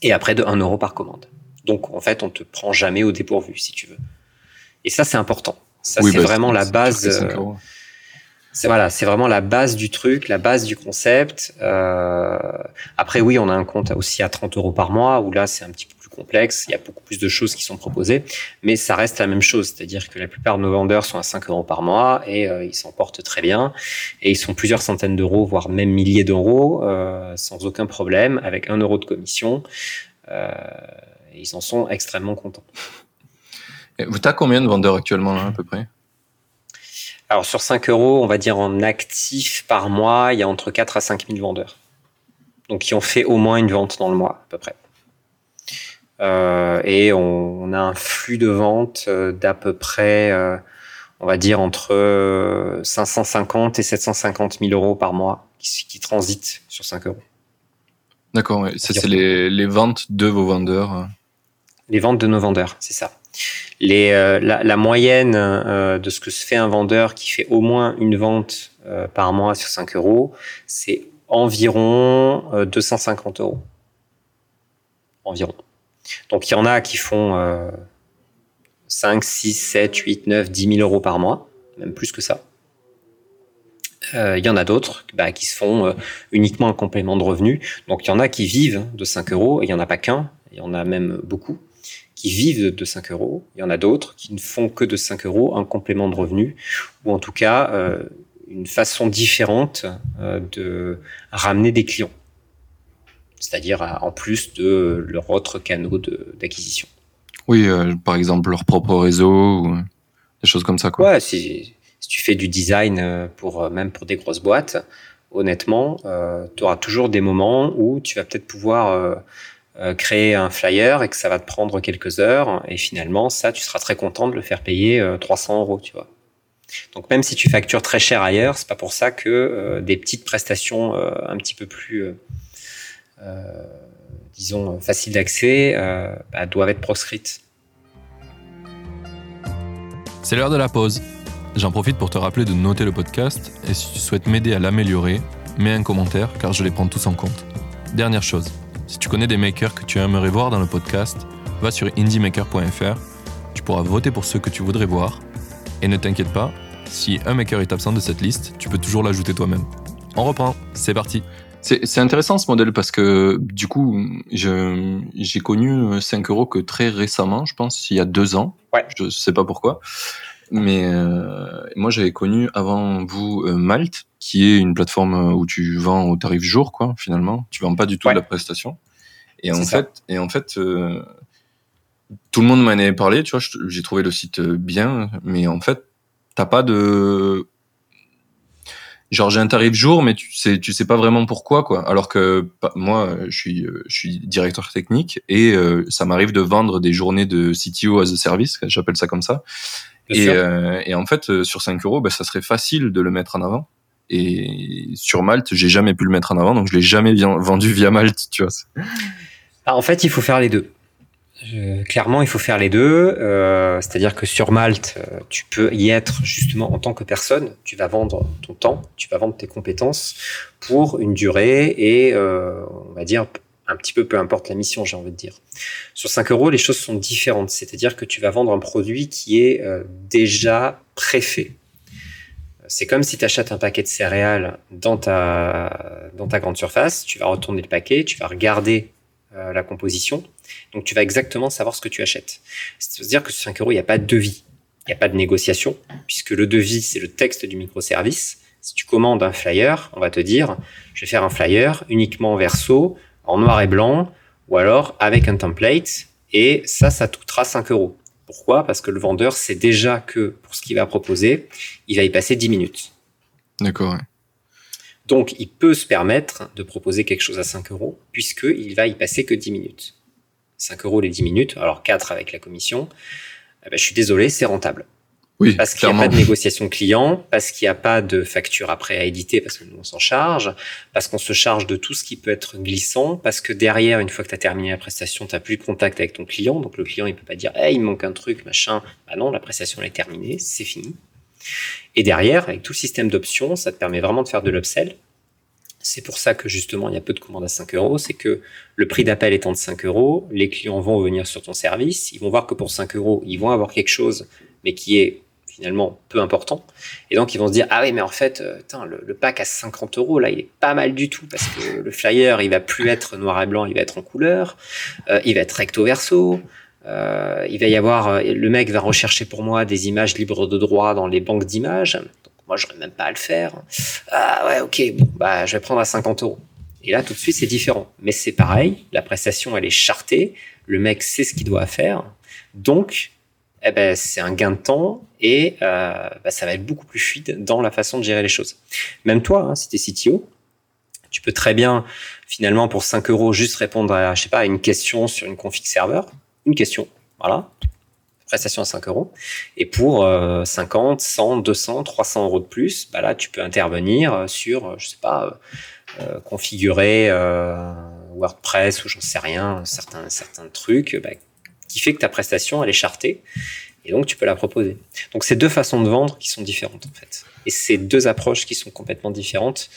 Et après de 1 euro par commande. Donc, en fait, on te prend jamais au dépourvu, si tu veux. Et ça, c'est important. Ça, Oui, c'est bah, vraiment la base. c'est 5 euh, c'est voilà, c'est vraiment la base du truc, la base du concept. Euh, après, oui, on a un compte aussi à 30 euros par mois où là, c'est un petit peu plus complexe. Il y a beaucoup plus de choses qui sont proposées, mais ça reste la même chose. C'est-à-dire que la plupart de nos vendeurs sont à 5 euros par mois et euh, ils s'en portent très bien. Et ils sont plusieurs centaines d'euros, voire même milliers d'euros, euh, sans aucun problème, avec un euro de commission. Euh, ils en sont extrêmement contents. T'as combien de vendeurs actuellement, là, à peu près? Alors sur 5 euros, on va dire en actif par mois, il y a entre 4 à 5 000 vendeurs. Donc qui ont fait au moins une vente dans le mois, à peu près. Euh, et on, on a un flux de vente euh, d'à peu près, euh, on va dire, entre euh, 550 et 750 000 euros par mois qui, qui transitent sur 5 euros. D'accord, ouais. ça c'est les, les ventes de vos vendeurs. Les ventes de nos vendeurs, c'est ça. Euh, la, moyenne euh, de ce que se fait un vendeur qui fait au moins une vente euh, par mois sur 5 euros, c'est environ euh, 250 euros. Environ. Donc il y en a qui font euh, 5, 6, 7, 8, 9, 10 000 euros par mois, même plus que ça. Il y en a d'autres bah, qui se font uniquement un complément de revenu. Donc il y en a qui vivent de 5 euros, et il n'y en a pas qu'un, il y en a même beaucoup qui vivent de 5 euros. Il y en a d'autres qui ne font que de 5 euros un complément de revenu, ou en tout cas euh, une façon différente de ramener des clients. C'est-à-dire en plus de leur autre canaux d'acquisition. Oui, par exemple leur propre réseau, ou des choses comme ça. Quoi. Ouais, si, si tu fais du design euh, pour euh, même pour des grosses boîtes, honnêtement, euh, tu auras toujours des moments où tu vas peut-être pouvoir créer un flyer et que ça va te prendre quelques heures. Et finalement ça tu seras très content de le faire payer 300 euros tu vois. Donc même si tu factures très cher ailleurs c'est pas pour ça que des petites prestations un petit peu plus disons faciles d'accès bah, doivent être proscrites. C'est l'heure de la pause. J'en profite pour te rappeler de noter le podcast et si tu souhaites m'aider à l'améliorer, mets un commentaire car je les prends tous en compte. Dernière chose, si tu connais des makers que tu aimerais voir dans le podcast, va sur indiemaker.fr, tu pourras voter pour ceux que tu voudrais voir et ne t'inquiète pas, si un maker est absent de cette liste, tu peux toujours l'ajouter toi-même. On reprend, c'est parti. C'est intéressant ce modèle parce que du coup, j'ai connu 5 euros que très récemment, je pense, il y a deux ans. Ouais. Je ne sais pas pourquoi. Mais euh, moi, j'avais connu avant vous euh, Malte, qui est une plateforme où tu vends au tarif jour, quoi. Finalement, tu vends pas du tout de la prestation. Et en, fait, et en fait, euh, tout le monde m'en avait parlé. Tu vois, j'ai trouvé le site bien, mais en fait, t'as pas de genre j'ai un tarif jour mais tu sais tu sais pas vraiment pourquoi quoi alors que moi je suis je suis directeur technique et ça m'arrive de vendre des journées de CTO as a service j'appelle ça comme ça et, euh, et, en fait, euh, sur 5 euros, bah, ça serait facile de le mettre en avant. Et sur Malte, j'ai jamais pu le mettre en avant, donc je l'ai jamais vendu via Malte, tu vois. Ah, en fait, il faut faire les deux. clairement, il faut faire les deux. Euh, C'est-à-dire que sur Malte, euh, tu peux y être justement en tant que personne. Tu vas vendre ton temps, tu vas vendre tes compétences pour une durée et euh, on va dire un petit peu peu importe la mission, j'ai envie de dire. Sur 5 euros, les choses sont différentes. C'est-à-dire que tu vas vendre un produit qui est euh, déjà préfait. C'est comme si tu achètes un paquet de céréales dans ta, dans ta grande surface, tu vas retourner le paquet, tu vas regarder euh, la composition, donc tu vas exactement savoir ce que tu achètes. C'est-à-dire que sur 5 euros, il n'y a pas de devis, il n'y a pas de négociation, puisque le devis, c'est le texte du microservice. Si tu commandes un flyer, on va te dire, je vais faire un flyer uniquement verso, en noir et blanc, ou alors avec un template, et ça, ça coûtera 5 euros. Pourquoi? Parce que le vendeur sait déjà que pour ce qu'il va proposer, il va y passer 10 minutes. D'accord. Donc, il peut se permettre de proposer quelque chose à 5 euros, puisqu'il va y passer que 10 minutes. 5 euros les 10 minutes, alors 4 avec la commission. Eh ben, je suis désolé, c'est rentable. Oui, parce qu'il n'y a pas de négociation client, parce qu'il n'y a pas de facture après à éditer, parce que nous on s'en charge, parce qu'on se charge de tout ce qui peut être glissant, parce que derrière, une fois que tu as terminé la prestation, tu n'as plus de contact avec ton client, donc le client il peut pas dire hey, il me manque un truc, machin. Bah non, la prestation elle est terminée, c'est fini. Et derrière, avec tout le système d'options, ça te permet vraiment de faire de l'upsell. C'est pour ça que justement il y a peu de commandes à 5 euros, c'est que le prix d'appel étant de 5 euros, les clients vont venir sur ton service, ils vont voir que pour 5 euros, ils vont avoir quelque chose, mais qui est finalement peu important. Et donc, ils vont se dire, ah oui, mais en fait, euh, le, pack à 50 euros, là, il est pas mal du tout parce que le flyer, il va plus être noir et blanc, il va être en couleur, euh, il va être recto verso. Euh, il va y avoir, le mec va rechercher pour moi des images libres de droit dans les banques d'images. Moi, j'aurais même pas à le faire. Ah ouais, ok, bon, bah, je vais prendre à 50 euros. Et là, tout de suite, c'est différent. Mais c'est pareil, la prestation, elle est chartée. Le mec sait ce qu'il doit faire. Donc, eh ben, c'est un gain de temps et euh, bah, ça va être beaucoup plus fluide dans la façon de gérer les choses. Même toi, hein, si tu es CTO, tu peux très bien, finalement, pour 5 euros, juste répondre à, je sais pas, une question sur une config serveur. Une question, voilà. Prestation à 5 euros. Et pour 50, 100, 200, 300 euros de plus, bah là, tu peux intervenir sur, je sais pas, euh, configurer euh, WordPress ou j'en sais rien, certains, certains trucs, bah, qui fait que ta prestation, elle est chartée. Et donc, tu peux la proposer. Donc, c'est deux façons de vendre qui sont différentes, en fait. Et c'est deux approches qui sont complètement différentes.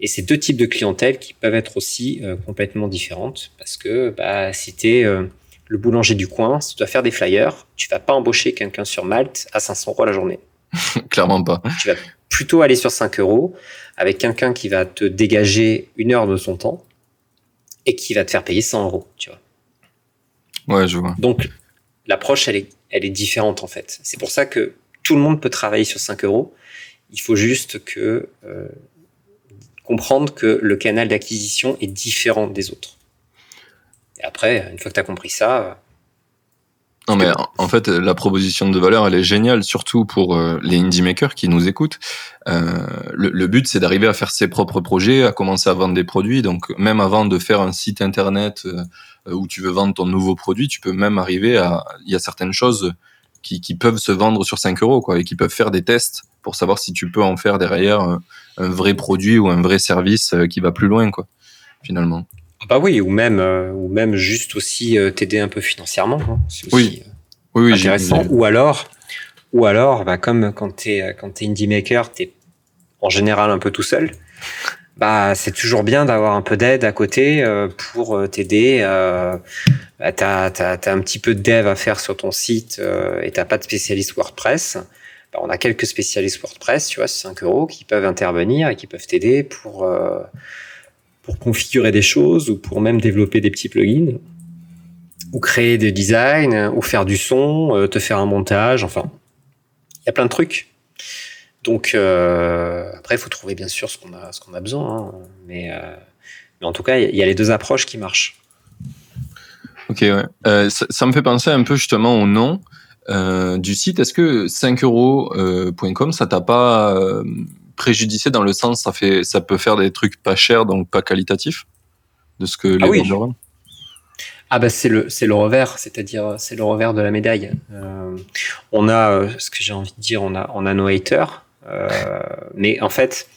Et c'est deux types de clientèle qui peuvent être aussi euh, complètement différentes. Parce que bah, si tu es euh, le boulanger du coin, si tu dois faire des flyers, tu vas pas embaucher quelqu'un sur Malte à 500 euros la journée. Clairement pas. Tu vas plutôt aller sur 5 euros avec quelqu'un qui va te dégager une heure de son temps et qui va te faire payer 100 euros, tu vois. Ouais, je vois. Donc, l'approche, elle est, elle est différente, en fait. C'est pour ça que tout le monde peut travailler sur 5 euros. Il faut juste que, euh, comprendre que le canal d'acquisition est différent des autres. Et après, une fois que tu as compris ça, non mais en fait la proposition de valeur elle est géniale surtout pour euh, les indie makers qui nous écoutent. Euh, le, le, but c'est d'arriver à faire ses propres projets, à commencer à vendre des produits. Donc même avant de faire un site internet euh, où tu veux vendre ton nouveau produit, tu peux même arriver à. Il y a certaines choses qui, qui, peuvent se vendre sur 5 euros quoi et qui peuvent faire des tests pour savoir si tu peux en faire derrière un, un vrai produit ou un vrai service qui va plus loin quoi finalement. Bah oui, ou même, euh, ou même juste aussi euh, t'aider un peu financièrement. Hein. C'est aussi, oui. oui, intéressant. Ou alors, ou alors, bah comme quand t'es quand t'es indie maker, t'es en général un peu tout seul. Bah c'est toujours bien d'avoir un peu d'aide à côté euh, pour t'aider. Bah, t'as t'as un petit peu de dev à faire sur ton site et t'as pas de spécialiste WordPress. Bah, on a quelques spécialistes WordPress, tu vois, 5 euros, qui peuvent intervenir et qui peuvent t'aider pour pour configurer des choses ou pour même développer des petits plugins ou créer des designs ou faire du son, euh, te faire un montage, enfin, il y a plein de trucs. Donc euh, après, il faut trouver bien sûr ce qu'on a, ce qu'on a besoin, hein. mais, euh, mais en tout cas, il y a les deux approches qui marchent. Ok, ouais. Ça, me fait penser un peu justement au nom du site. Est-ce que 5euros.com, ça t'a pas préjudicié dans le sens ça fait ça peut faire des trucs pas chers donc pas qualitatifs de ce que les ah oui. Ah bah c'est le c'est le revers, c'est-à-dire c'est le revers de la médaille. Euh, on a euh, ce que j'ai envie de dire, on a on a nos haters, euh, mais en fait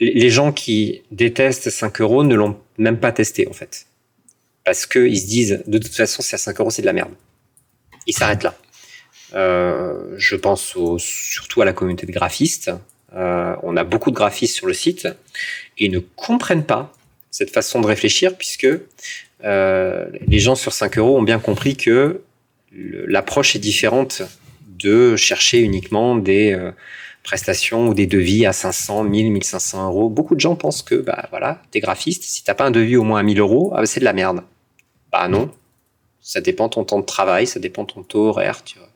les gens qui détestent 5 euros ne l'ont même pas testé en fait, parce que ils se disent de toute façon c'est à 5 euros c'est de la merde. Ils s'arrêtent là. Euh, je pense au, surtout à la communauté de graphistes euh, on a beaucoup de graphistes sur le site et ils ne comprennent pas cette façon de réfléchir puisque euh, les gens sur 5 euros ont bien compris que l'approche est différente de chercher uniquement des euh, prestations ou des devis à 500, 1000, 1500 euros. Beaucoup de gens pensent que, bah voilà, t'es graphiste, si t'as pas un devis au moins à 1000 euros, ah, bah, c'est de la merde. Bah non, ça dépend ton temps de travail, ça dépend ton taux horaire, tu vois.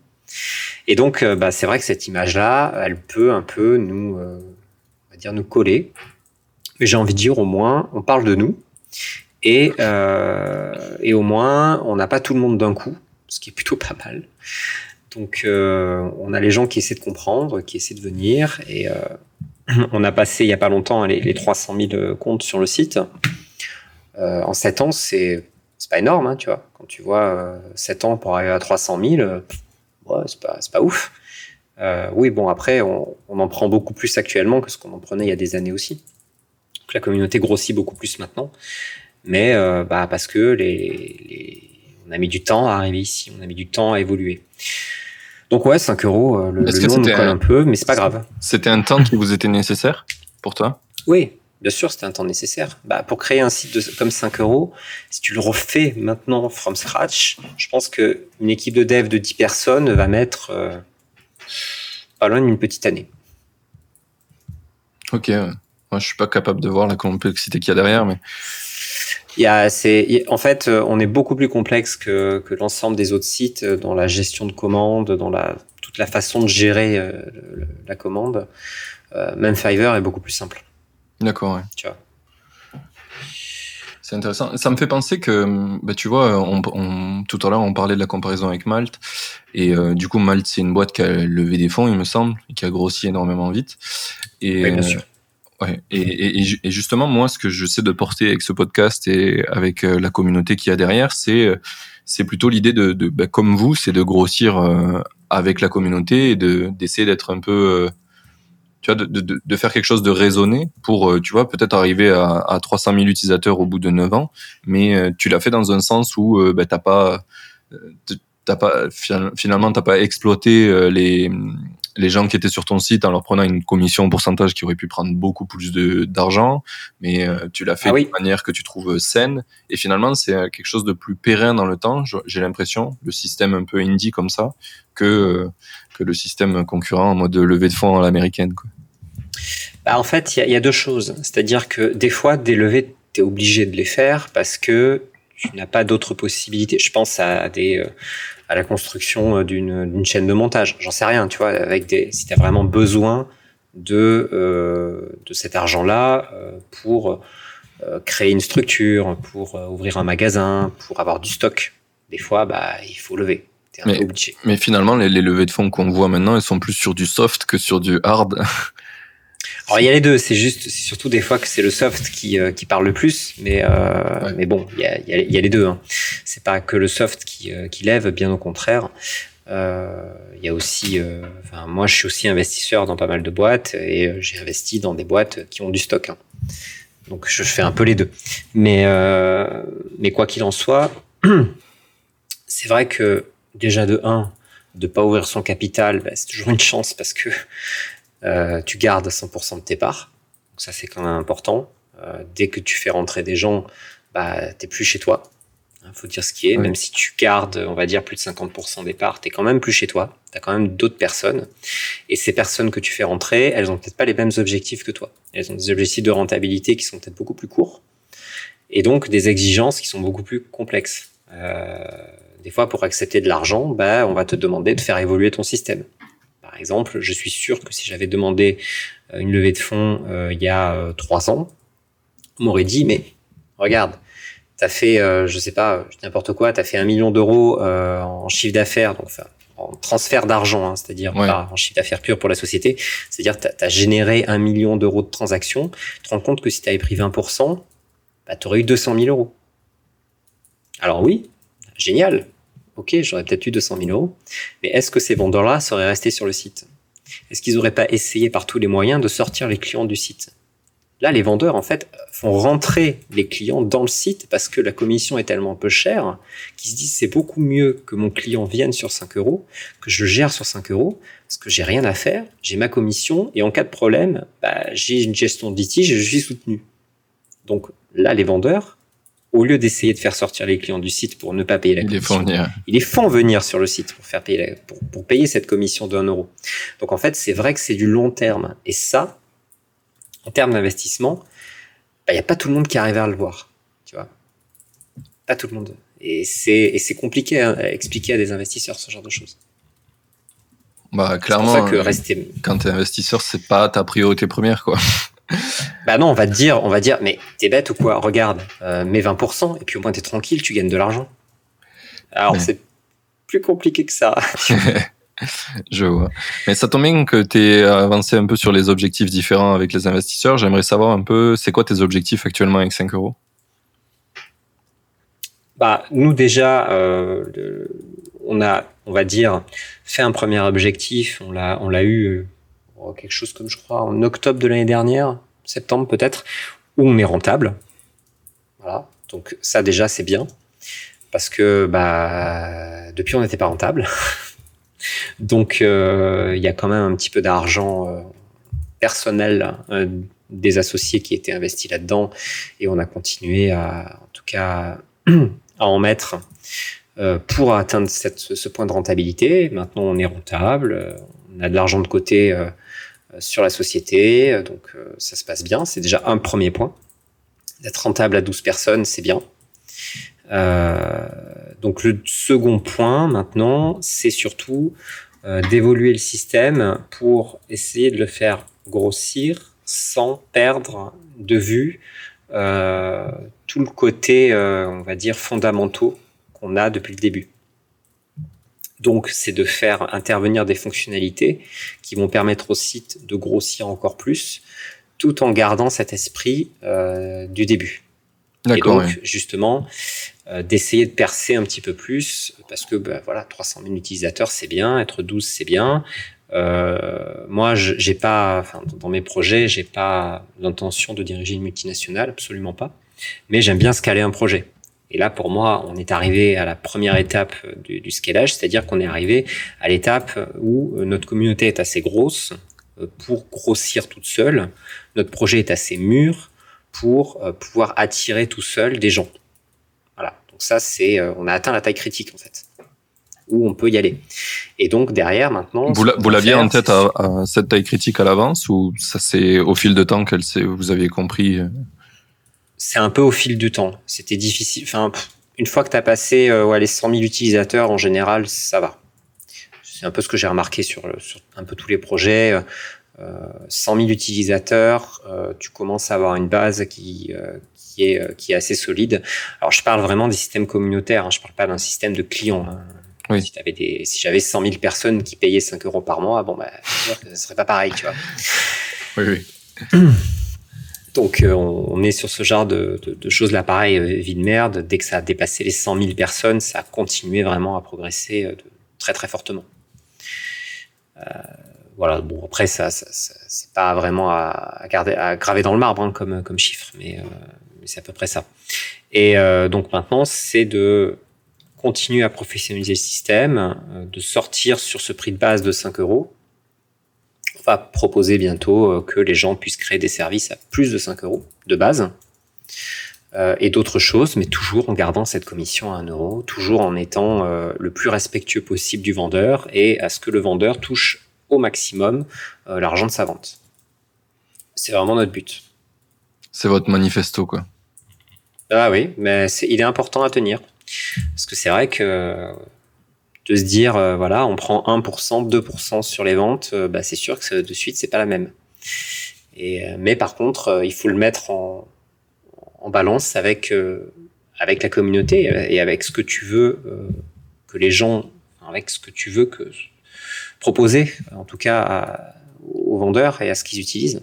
Et donc, euh, bah, c'est vrai que cette image-là, elle peut un peu nous, euh, dire, nous coller. Mais j'ai envie de dire, au moins, on parle de nous. Et, euh, et au moins, on n'a pas tout le monde d'un coup, ce qui est plutôt pas mal. Donc, on a les gens qui essaient de comprendre, qui essaient de venir. Et on a passé, il y a pas longtemps, les, les 300 000 comptes sur le site. En 7 ans, c'est pas énorme, hein, tu vois. Quand tu vois 7 ans pour arriver à 300 000, ouais, c'est pas, pas ouf. Euh, oui, bon, après, on, on, en prend beaucoup plus actuellement que ce qu'on en prenait il y a des années aussi. Donc, la communauté grossit beaucoup plus maintenant. Mais euh, bah, parce que les, les, on a mis du temps à arriver ici, on a mis du temps à évoluer. Donc ouais, 5 euros, euh, le, le nom nous colle un peu, mais c'est pas grave. C'était un temps qui vous était nécessaire pour toi? Oui, bien sûr, c'était un temps nécessaire. Bah, pour créer un site de, comme 5 euros, si tu le refais maintenant from scratch, je pense que une équipe de dev de 10 personnes va mettre euh, pas loin d'une petite année. Ok, moi je suis pas capable de voir la complexité qu'il y a derrière, mais il y a, c'est, en fait, euh, on est beaucoup plus complexe que, que l'ensemble des autres sites dans la gestion de commandes, dans la toute la façon de gérer euh, la commande. Euh, même Fiverr est beaucoup plus simple. D'accord, ouais. Tu vois. C'est intéressant. Ça me fait penser que, bah, tu vois, on, on, tout à l'heure, on parlait de la comparaison avec Malte. Et euh, du coup, Malte, c'est une boîte qui a levé des fonds, il me semble, et qui a grossi énormément vite. Et, oui, bien sûr. Ouais. Et, et, et, justement, moi, ce que j'essaie de porter avec ce podcast et avec euh, la communauté qu'il y a derrière, c'est euh, c'est plutôt l'idée de, de bah, comme vous, c'est de grossir euh, avec la communauté et de d'essayer d'être un peu tu vois, de, de, de, faire quelque chose de raisonné pour, euh, tu vois, peut-être arriver à, à 300 000 utilisateurs au bout de 9 ans, mais euh, tu l'as fait dans un sens où euh, bah, t'as pas, t'as pas, finalement, t'as pas exploité les, les gens qui étaient sur ton site en leur prenant une commission au pourcentage qui aurait pu prendre beaucoup plus d'argent, mais euh, tu l'as fait ah de manière que tu trouves saine. Et finalement, c'est quelque chose de plus périn dans le temps, j'ai l'impression, le système un peu indie comme ça, que, que le système concurrent en mode levée de fonds à l'américaine. Bah, en fait, il y, y, a deux choses. C'est-à-dire que des fois, des levées, tu es obligé de les faire parce que tu n'as pas d'autres possibilités. Je pense à des à la construction euh, d'une chaîne de montage. J'en sais rien, tu vois, avec des, si tu as vraiment besoin de, euh, de cet argent-là euh, pour euh, créer une structure, pour euh, ouvrir un magasin, pour avoir du stock. Des fois, bah, il faut lever. Mais, mais, finalement, les, les levées de fonds qu'on voit maintenant, elles sont plus sur du soft que sur du hard. Alors il y a les deux, c'est juste, c'est surtout des fois que c'est le soft qui, euh, qui parle le plus, mais euh, mais bon, il y a, y, a, y a, les deux. Hein. C'est pas que le soft qui, euh, qui lève, bien au contraire. Euh, il y a aussi, enfin moi je suis aussi investisseur dans pas mal de boîtes et j'ai investi dans des boîtes qui ont du stock. Hein. Donc je fais un peu les deux. Mais mais quoi qu'il en soit, c'est vrai que déjà de 1, de pas ouvrir son capital, bah, c'est toujours une chance parce que euh, tu gardes 100% de tes parts. Donc ça, c'est quand même important. Euh, dès que tu fais rentrer des gens, bah, t'es plus chez toi. Il hein, faut dire ce qui est. Même si tu gardes, on va dire, plus de 50% des parts, t'es quand même plus chez toi. T'as quand même d'autres personnes. Et ces personnes que tu fais rentrer, elles ont peut-être pas les mêmes objectifs que toi. Elles ont des objectifs de rentabilité qui sont peut-être beaucoup plus courts. Et donc des exigences qui sont beaucoup plus complexes. Euh, des fois, pour accepter de l'argent, bah, on va te demander de faire évoluer ton système. Par exemple, je suis sûr que si j'avais demandé euh, une levée de fonds euh, il y a euh, trois ans, on m'aurait dit, mais regarde, tu as fait, je sais pas, n'importe quoi, tu as fait un million d'euros en chiffre d'affaires, donc en transfert d'argent, hein, c'est-à-dire pas en chiffre d'affaires pur pour la société, c'est-à-dire tu as, généré un million d'euros de transactions, tu te rends compte que si tu avais pris 20%, bah, tu aurais eu 200 000 euros. Alors oui, génial, ok, j'aurais peut-être eu 200 000 euros, mais est-ce que ces vendeurs-là seraient restés sur le site? Est-ce qu'ils n'auraient pas essayé par tous les moyens de sortir les clients du site? Là, les vendeurs, en fait, font rentrer les clients dans le site parce que la commission est tellement peu chère qu'ils se disent c'est beaucoup mieux que mon client vienne sur 5 euros, que je gère sur 5 euros, parce que j'ai rien à faire, j'ai ma commission et en cas de problème, bah, j'ai une gestion de litige et je suis soutenu. Donc là, les vendeurs, au lieu d'essayer de faire sortir les clients du site pour ne pas payer la commission, ils les font venir sur le site pour faire payer pour, payer cette commission de 1 euro. Donc en fait, c'est vrai que c'est du long terme. Et ça, en termes d'investissement, il bah, n'y a pas tout le monde qui arrive à le voir. Tu vois Pas tout le monde. Et c'est compliqué à expliquer à des investisseurs ce genre de choses. Bah, clairement, que rester... quand tu es investisseur, c'est pas ta priorité première, quoi. Bah non, on va te dire, on va dire, mais t'es bête ou quoi? Regarde, euh, mets 20%, et puis au moins t'es tranquille, tu gagnes de l'argent. Alors c'est plus compliqué que ça. Je vois. Mais ça tombe bien que tu aies avancé un peu sur les objectifs différents avec les investisseurs. J'aimerais savoir un peu, c'est quoi tes objectifs actuellement avec 5 euros? Bah nous déjà, euh, on a, on va dire, fait un premier objectif. On l'a, on l'a eu euh, quelque chose comme je crois en octobre de l'année dernière, septembre peut-être, où on est rentable. Voilà. Donc ça déjà c'est bien parce que bah depuis on n'était pas rentable. Donc euh, il y a quand même un petit peu d'argent euh, personnel des associés qui étaient investis là-dedans et on a continué à en tout cas à en mettre pour atteindre ce point de rentabilité. Maintenant on est rentable, on a de l'argent de côté sur la société. Euh, donc euh, ça se passe bien. C'est déjà un premier point. D'être rentable à 12 personnes, c'est bien. donc le second point maintenant, c'est surtout d'évoluer le système pour essayer de le faire grossir sans perdre de vue tout le côté, on va dire, fondamentaux qu'on a depuis le début. Donc, c'est de faire intervenir des fonctionnalités qui vont permettre au site de grossir encore plus, tout en gardant cet esprit euh, du début. Et donc, justement, euh, d'essayer de percer un petit peu plus, parce que bah, voilà, 300 000 utilisateurs, c'est bien, être 12, c'est bien. Euh, moi, j'ai pas, dans mes projets, j'ai pas l'intention de diriger une multinationale, absolument pas. Mais j'aime bien scaler un projet. Et là, pour moi, on est arrivé à la première étape du, du scalage, c'est-à-dire qu'on est arrivé à l'étape où notre communauté est assez grosse pour grossir toute seule. Notre projet est assez mûr pour pouvoir attirer tout seul des gens. Voilà. Donc ça, c'est, on a atteint la taille critique en fait où on peut y aller. Et donc derrière maintenant, vous l'aviez en tête à, cette taille critique à l'avance ou ça c'est au fil de temps qu'elle vous aviez compris euh? C'est un peu au fil du temps. C'était difficile. Enfin, une fois que tu as passé euh, ouais, les 100 000 utilisateurs en général, ça va. C'est un peu ce que j'ai remarqué sur, sur, un peu tous les projets. Euh, 100 000 utilisateurs, euh, tu commences à avoir une base qui, qui, est, qui est assez solide. Alors je parle vraiment des systèmes communautaires, hein, je parle pas d'un système de clients. Hein. Si, avais des, si j'avais 100 000 personnes qui payaient 5 euros par mois, bon, bah, ce serait pas pareil, tu vois. Oui, oui. Donc, euh, on est sur ce genre de, de, de choses là, pareil, euh, vie de merde. Dès que ça a dépassé les 100 000 personnes, ça a continué vraiment à progresser euh, très, très fortement. Voilà, bon, après, ça, ça, ça c'est pas vraiment à, graver dans le marbre hein, comme, chiffre, mais, c'est à peu près ça. Et donc, maintenant, c'est de continuer à professionnaliser le système, de sortir sur ce prix de base de 5 euros. Va proposer bientôt euh, que les gens puissent créer des services à plus de 5 euros de base euh, et d'autres choses, mais toujours en gardant cette commission à 1 euro, toujours en étant le plus respectueux possible du vendeur et à ce que le vendeur touche au maximum l'argent de sa vente. C'est vraiment notre but. C'est votre manifesto, quoi. Ah oui, mais il est important à tenir. Parce que c'est vrai que de se dire, euh, voilà, on prend 1%, 2% sur les ventes, euh, bah, c'est sûr que de suite, c'est pas la même. Et, euh, mais par contre, il faut le mettre en, en balance avec, avec la communauté et avec ce que tu veux que les gens, avec ce que tu veux que proposer, en tout cas aux vendeurs et à ce qu'ils utilisent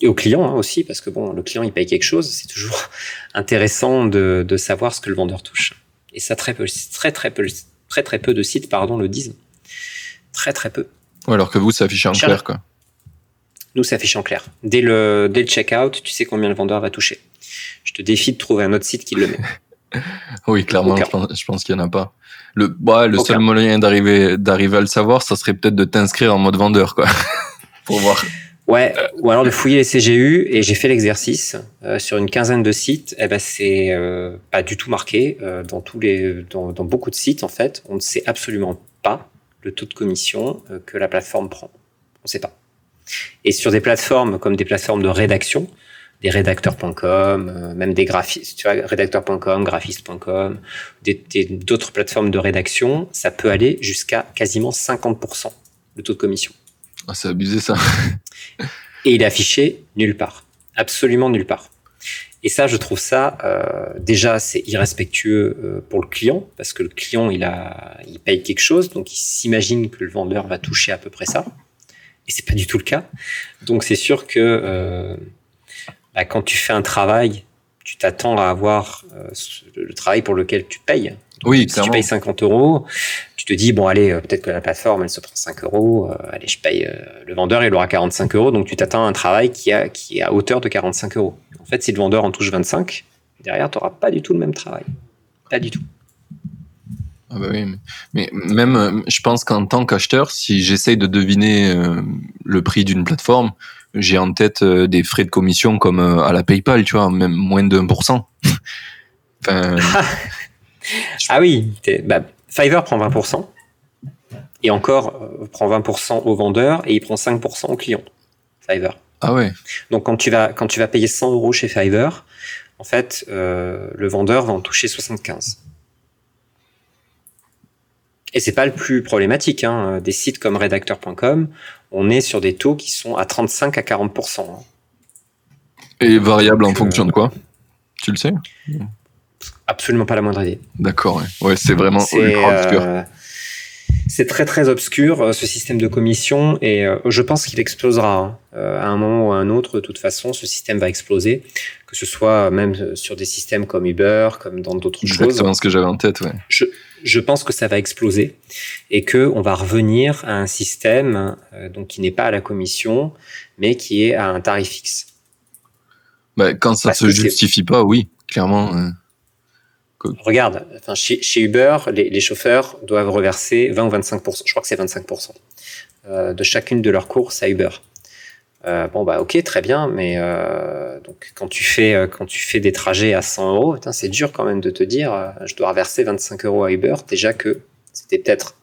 et aux clients hein, aussi, parce que bon, le client il paye quelque chose, c'est toujours intéressant de, de, savoir ce que le vendeur touche. Et ça très peu, très très peu, très très peu de sites pardon le disent, très très peu. alors que vous, ça affiche en clair quoi. Nous, ça affiche en clair. Dès le dès le checkout, tu sais combien le vendeur va toucher. Je te défie de trouver un autre site qui le met. oui, clairement, je pense, qu'il y en a pas. Le, bah, le seul moyen d'arriver d'arriver à le savoir, ça serait peut-être de t'inscrire en mode vendeur quoi, pour voir. Ouais, ou alors de fouiller les CGU et j'ai fait l'exercice euh, sur une quinzaine de sites. Eh ben c'est euh, pas du tout marqué euh, dans tous les dans, dans, beaucoup de sites en fait. On ne sait absolument pas le taux de commission euh, que la plateforme prend. On ne sait pas. Et sur des plateformes comme des plateformes de rédaction, des rédacteurs.com, euh, même des graphistes, tu vois, rédacteur.com, graphiste.com, d'autres plateformes de rédaction, ça peut aller jusqu'à quasiment 50% le taux de commission. Ah, c'est abusé ça. et il est affiché nulle part, absolument nulle part. Et ça, je trouve ça euh, déjà c'est irrespectueux euh, pour le client parce que le client il a, il paye quelque chose, donc il s'imagine que le vendeur va toucher à peu près ça, et c'est pas du tout le cas. Donc c'est sûr que euh, bah, quand tu fais un travail, tu t'attends à avoir euh, le travail pour lequel tu payes. oui, si tu payes 50 euros, te dis bon allez euh, peut-être que la plateforme elle se prend 5 euros, euh, allez je paye le vendeur il aura 45 euros donc tu t'attends à un travail qui a qui est à hauteur de 45 euros. En fait si le vendeur en touche 25 derrière tu n'auras pas du tout le même travail, pas du tout. Ah bah oui, mais, même je pense qu'en tant qu'acheteur si j'essaye de deviner le prix d'une plateforme j'ai en tête des frais de commission comme à la PayPal, tu vois, même moins de 1%. enfin, ah oui, bah, Fiverr prend 20%, et encore, euh, prend 20% au vendeur, et il prend 5% au client. Fiverr. Ah ouais. Donc quand tu vas, quand tu vas payer 100 euros chez Fiverr, en fait, euh, le vendeur va en toucher 75. Et c'est pas le plus problématique. Hein. Des sites comme rédacteur.com, on est sur des taux qui sont à 35 à 40%. Hein. Et variable en fonction de quoi? Tu le sais? Absolument pas la moindre idée. D'accord, ouais, c'est vraiment obscur. Euh, c'est très très obscur euh, ce système de commission et euh, je pense qu'il explosera hein. à un moment ou à un autre. De toute façon, ce système va exploser, que ce soit même sur des systèmes comme Uber, comme dans d'autres choses. Exactement ce que j'avais en tête, ouais. Je, je, pense que ça va exploser et que on va revenir à un système donc qui n'est pas à la commission, mais qui est à un tarif fixe. Bah, quand ça Parce se justifie pas, oui, clairement. Regarde, chez, Uber, les, chauffeurs doivent reverser 20 ou 25%, je crois que c'est 25%, euh, de chacune de leurs courses à Uber. Euh, bon bah ok très bien mais euh, quand tu fais quand tu fais des trajets à 100 euros c'est dur quand même de te dire je dois reverser 25 euros à Uber déjà que c'était peut-être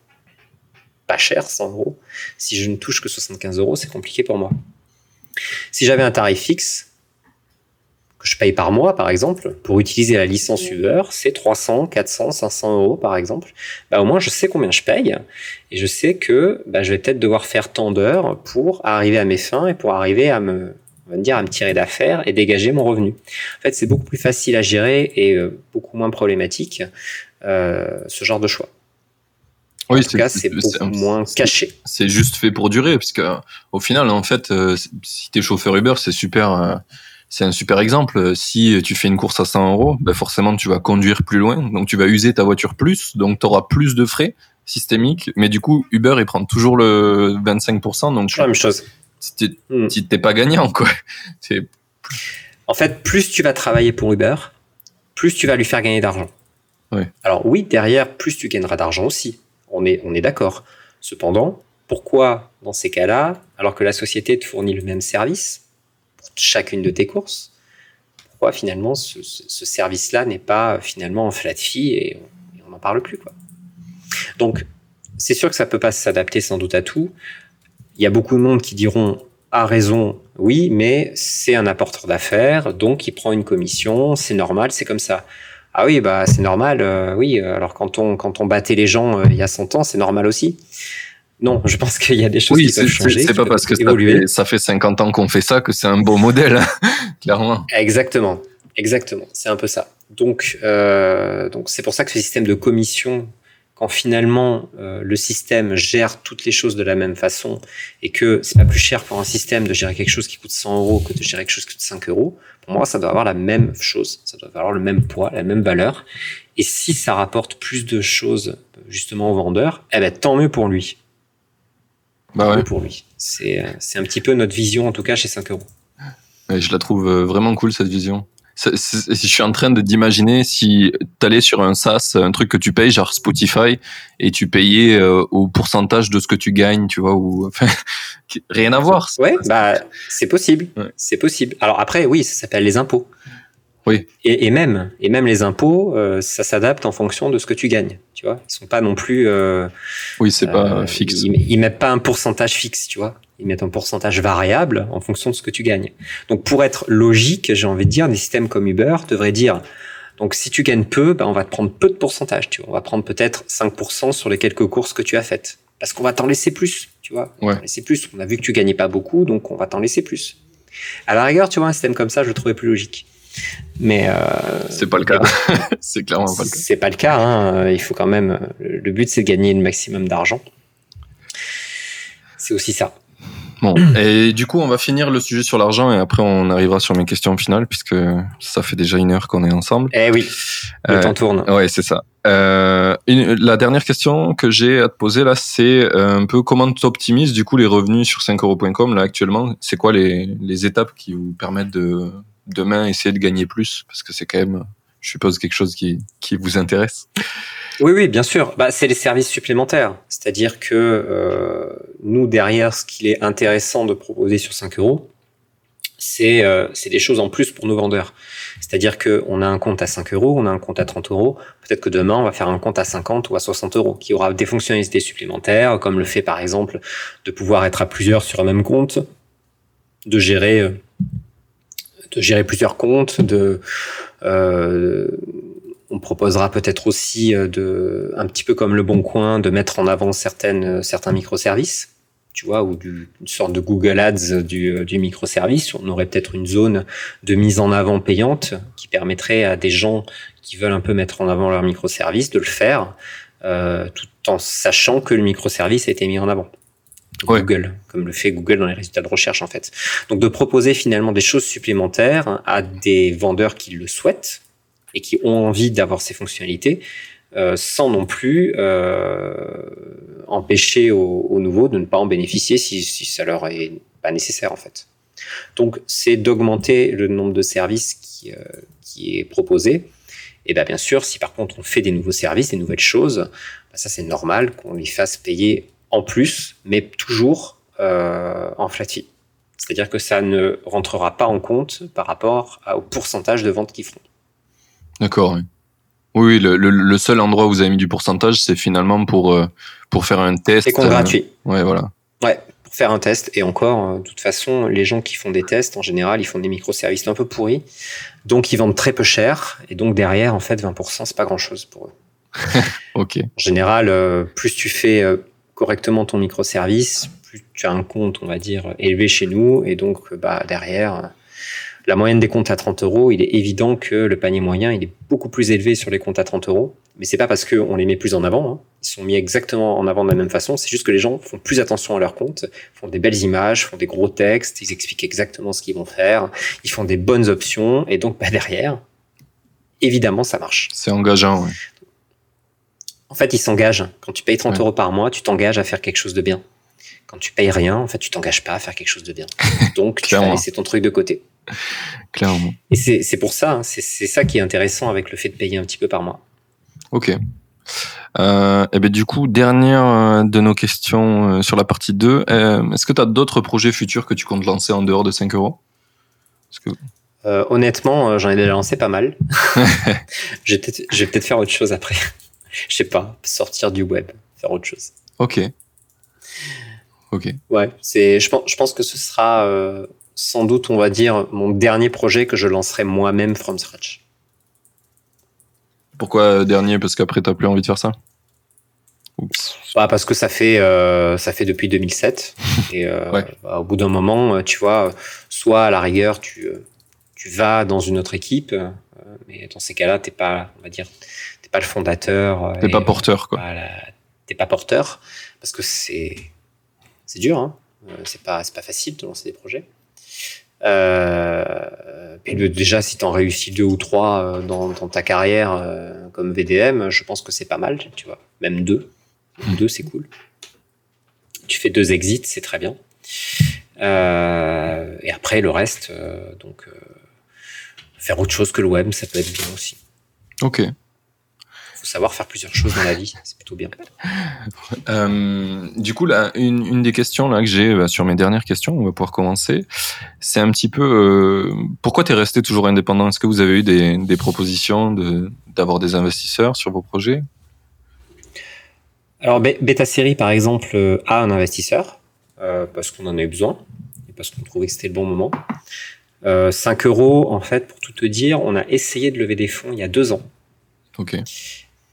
pas cher 100 euros si je ne touche que 75 euros c'est compliqué pour moi si j'avais un tarif fixe que je paye par mois, par exemple, pour utiliser la licence Uber, c'est 300, 400, 500 euros, par exemple. Bah, au moins, je sais combien je paye et je sais que bah, je vais peut-être devoir faire tant d'heures pour arriver à mes fins et pour arriver à me, on va dire, à me tirer d'affaires et dégager mon revenu. En fait, c'est beaucoup plus facile à gérer et euh, beaucoup moins problématique euh, ce genre de choix. Oui, en tout cas, c'est beaucoup moins caché. C'est juste fait pour durer, puisque au final, en fait, euh, si tu es chauffeur Uber, c'est super c'est un super exemple. Si tu fais une course à 100 euros, ben forcément tu vas conduire plus loin, donc tu vas user ta voiture plus, donc tu auras plus de frais systémiques. Mais du coup, Uber il prend toujours le 25%, donc la même chose. Tu n'es pas gagnant quoi. En fait, plus tu vas travailler pour Uber, plus tu vas lui faire gagner d'argent. Alors oui, derrière, plus tu gagneras d'argent aussi. On est, on est d'accord. Cependant, pourquoi dans ces cas-là, alors que la société te fournit le même service, chacune de tes courses. Pourquoi finalement ce, service-là n'est pas finalement en flat fee et on n'en parle plus quoi? Donc c'est sûr que ça peut pas s'adapter sans doute à tout. Il y a beaucoup de monde qui diront à raison, oui, mais c'est un apporteur d'affaires, donc il prend une commission, c'est normal, c'est comme ça. Ah oui, bah c'est normal, euh, oui. Alors quand on quand on battait les gens euh, il y a 100 ans, c'est normal aussi. Non, je pense qu'il y a des choses qui peuvent changer. C'est pas parce que ça fait, ça fait, 50 ans qu'on fait ça que c'est un bon modèle, clairement. Exactement, exactement. C'est un peu ça. Donc, euh, donc c'est pour ça que ce système de commission, quand finalement euh, le système gère toutes les choses de la même façon et que c'est pas plus cher pour un système de gérer quelque chose qui coûte 100 euros que de gérer quelque chose qui coûte 5 euros, pour moi, ça doit avoir la même chose, ça doit avoir le même poids, la même valeur. Et si ça rapporte plus de choses justement au vendeur, eh ben tant mieux pour lui. Bah pour lui. C'est un petit peu notre vision, en tout cas, chez 5 euros. je la trouve euh, vraiment cool, cette vision. je suis en train de d'imaginer si tu allais sur un SaaS, un truc que tu payes, genre Spotify, et tu payais euh, au pourcentage de ce que tu gagnes, tu vois, ou enfin, rien à voir. Ouais, bah c'est possible, c'est possible. Alors après, oui, ça s'appelle les impôts. Oui. Et, même, et même les impôts, euh, ça s'adapte en fonction de ce que tu gagnes. Tu vois, ils sont pas non plus. Euh, oui, c'est pas euh, fixe. Ils, ils, mettent pas un pourcentage fixe, tu vois. Ils mettent un pourcentage variable en fonction de ce que tu gagnes. Donc, pour être logique, j'ai envie de dire, des systèmes comme Uber devraient dire. Donc, si tu gagnes peu, ben, on va te prendre peu de pourcentage. Tu vois, on va prendre peut-être 5% sur les quelques courses que tu as faites, parce qu'on va t'en laisser plus. Tu vois, ouais. laisser plus. On a vu que tu gagnais pas beaucoup, donc on va t'en laisser plus. À la rigueur, tu vois, un système comme ça, je le trouvais plus logique. Mais euh, c'est pas le cas. c'est clairement pas le cas. C'est pas le cas. Hein. Il faut quand même. Le but, c'est de gagner le maximum d'argent. C'est aussi ça. Bon, et du coup, on va finir le sujet sur l'argent et après on arrivera sur mes questions finales puisque ça fait déjà une heure qu'on est ensemble. Eh oui, le temps tourne. Ouais, c'est ça. Euh, la dernière question que j'ai à te poser là, c'est euh, un peu comment tu optimises du coup les revenus sur 5euros.com là actuellement. C'est quoi les, les étapes qui vous permettent de demain essayer de gagner plus Parce que c'est quand même, je suppose, quelque chose qui, qui vous intéresse. Oui, oui, bien sûr. Bah, c'est les services supplémentaires. C'est-à-dire que euh, nous, derrière, ce qu'il est intéressant de proposer sur 5 euros, c'est euh, des choses en plus pour nos vendeurs. C'est-à-dire qu'on a un compte à 5 euros, on a un compte à 30 euros. Peut-être que demain, on va faire un compte à 50 ou à 60 euros qui aura des fonctionnalités supplémentaires, comme le fait par exemple de pouvoir être à plusieurs sur un même compte, de gérer euh, de gérer plusieurs comptes, de euh, on proposera peut-être aussi euh, de un petit peu comme le Bon Coin de mettre en avant certaines certains microservices tu vois, ou du, une sorte de Google Ads du, microservice. On aurait peut-être une zone de mise en avant payante qui permettrait à des gens qui veulent un peu mettre en avant leur microservice de le faire, euh, tout en sachant que le microservice a été mis en avant. Google, comme le fait Google dans les résultats de recherche en fait. Donc de proposer finalement des choses supplémentaires à des vendeurs qui le souhaitent et qui ont envie d'avoir ces fonctionnalités, euh, sans non plus euh, empêcher aux, nouveaux de ne pas en bénéficier si, si ça leur est pas nécessaire en fait. Donc c'est d'augmenter le nombre de services qui, euh, qui est proposé Et bien, bien sûr, si par contre on fait des nouveaux services, des nouvelles choses, bah, ça c'est normal qu'on lui fasse payer en plus, mais toujours euh, en flat fee. C'est-à-dire que ça ne rentrera pas en compte par rapport au pourcentage de ventes qu'ils font. D'accord. Oui, oui le, seul endroit où vous avez mis du pourcentage, c'est finalement pour, euh, pour faire un test. C'est compte gratuit. Ouais, voilà. Ouais, pour faire un test. Et encore, de toute façon, les gens qui font des tests, en général, ils font des microservices un peu pourris. Donc, ils vendent très peu cher. Et donc, derrière, en fait, 20%, c'est pas grand-chose pour eux. ok. En général, euh, plus tu fais euh, correctement ton microservice, plus tu as un compte, on va dire, élevé chez nous. Et donc, bah, derrière, la moyenne des comptes à 30 euros, il est évident que le panier moyen, il est beaucoup plus élevé sur les comptes à 30 euros. Mais c'est pas parce qu'on les met plus en avant. Hein. Ils sont mis exactement en avant de la même façon. C'est juste que les gens font plus attention à leurs comptes, font des belles images, font des gros textes, ils expliquent exactement ce qu'ils vont faire, ils font des bonnes options. Et donc, bah, derrière, évidemment, ça marche. C'est engageant, En fait, ils s'engagent. Quand tu payes 30 euros par mois, tu t'engages à faire quelque chose de bien. Quand tu payes rien, en fait, tu t'engages pas à faire quelque chose de bien. Donc, tu vas laisser ton truc de côté. Clairement. Et c'est pour ça, hein, c'est ça qui est intéressant avec le fait de payer un petit peu par mois. Ok. Euh, et ben du coup, dernière euh, de nos questions euh, sur la partie 2. Euh, est-ce que tu as d'autres projets futurs que tu comptes lancer en dehors de 5 euros? Que... Honnêtement, j'en ai déjà lancé pas mal. je vais peut-être faire autre chose après. Je sais pas, sortir du web, faire autre chose. Ok. Ok. Ouais, c'est. Je pense, je pense que ce sera sans doute, on va dire, mon dernier projet que je lancerai moi-même from scratch. Pourquoi dernier? Parce qu'après, tu n'as plus envie de faire ça? Bah, Parce que ça fait, euh, ça fait depuis 2007. et euh, bah, au bout d'un moment, tu vois, soit à la rigueur, tu, tu vas dans une autre équipe, mais dans ces cas-là, tu n'es pas, on va dire, t'es pas le fondateur. Tu n'es pas porteur, quoi. Tu n'es pas porteur, parce que c'est, c'est dur, hein. c'est pas, pas facile de lancer des projets. Euh, puis déjà, si tu en réussis deux ou trois euh, dans, ta carrière euh, comme VDM, je pense que c'est pas mal, tu vois. Même deux. Mmh. Deux, c'est cool. Tu fais deux exits, c'est très bien. et après, le reste, donc, faire autre chose que le web, ça peut être bien aussi. Ok savoir faire plusieurs choses dans la vie, c'est plutôt bien. Euh, du coup, là, une, des questions là que j'ai bah, sur mes dernières questions, on va pouvoir commencer. C'est un petit peu euh, pourquoi tu es resté toujours indépendant? Est-ce que vous avez eu des, propositions d'avoir des investisseurs sur vos projets? Alors, Beta Série, par exemple, euh, a un investisseur parce qu'on en a eu besoin et parce qu'on trouvait que c'était le bon moment. 5 euros, en fait, pour tout te dire, on a essayé de lever des fonds il y a deux ans. Ok.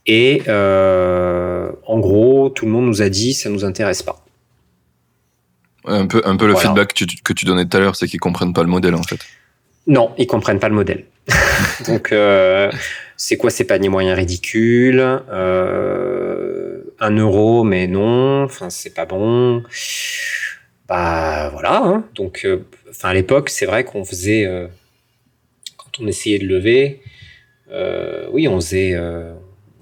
Et euh, en gros, tout le monde nous a dit ça nous intéresse pas. Un peu, un peu le feedback que tu, que tu donnais tout à l'heure, c'est qu'ils comprennent pas le modèle en fait. Non, ils comprennent pas le modèle. Donc, euh, c'est quoi ces paniers moyens ridicules euh, Un euro, mais non. Enfin, c'est pas bon. Bah voilà. Hein. Donc, euh, enfin à l'époque, c'est vrai qu'on faisait quand on essayait de lever, oui, on faisait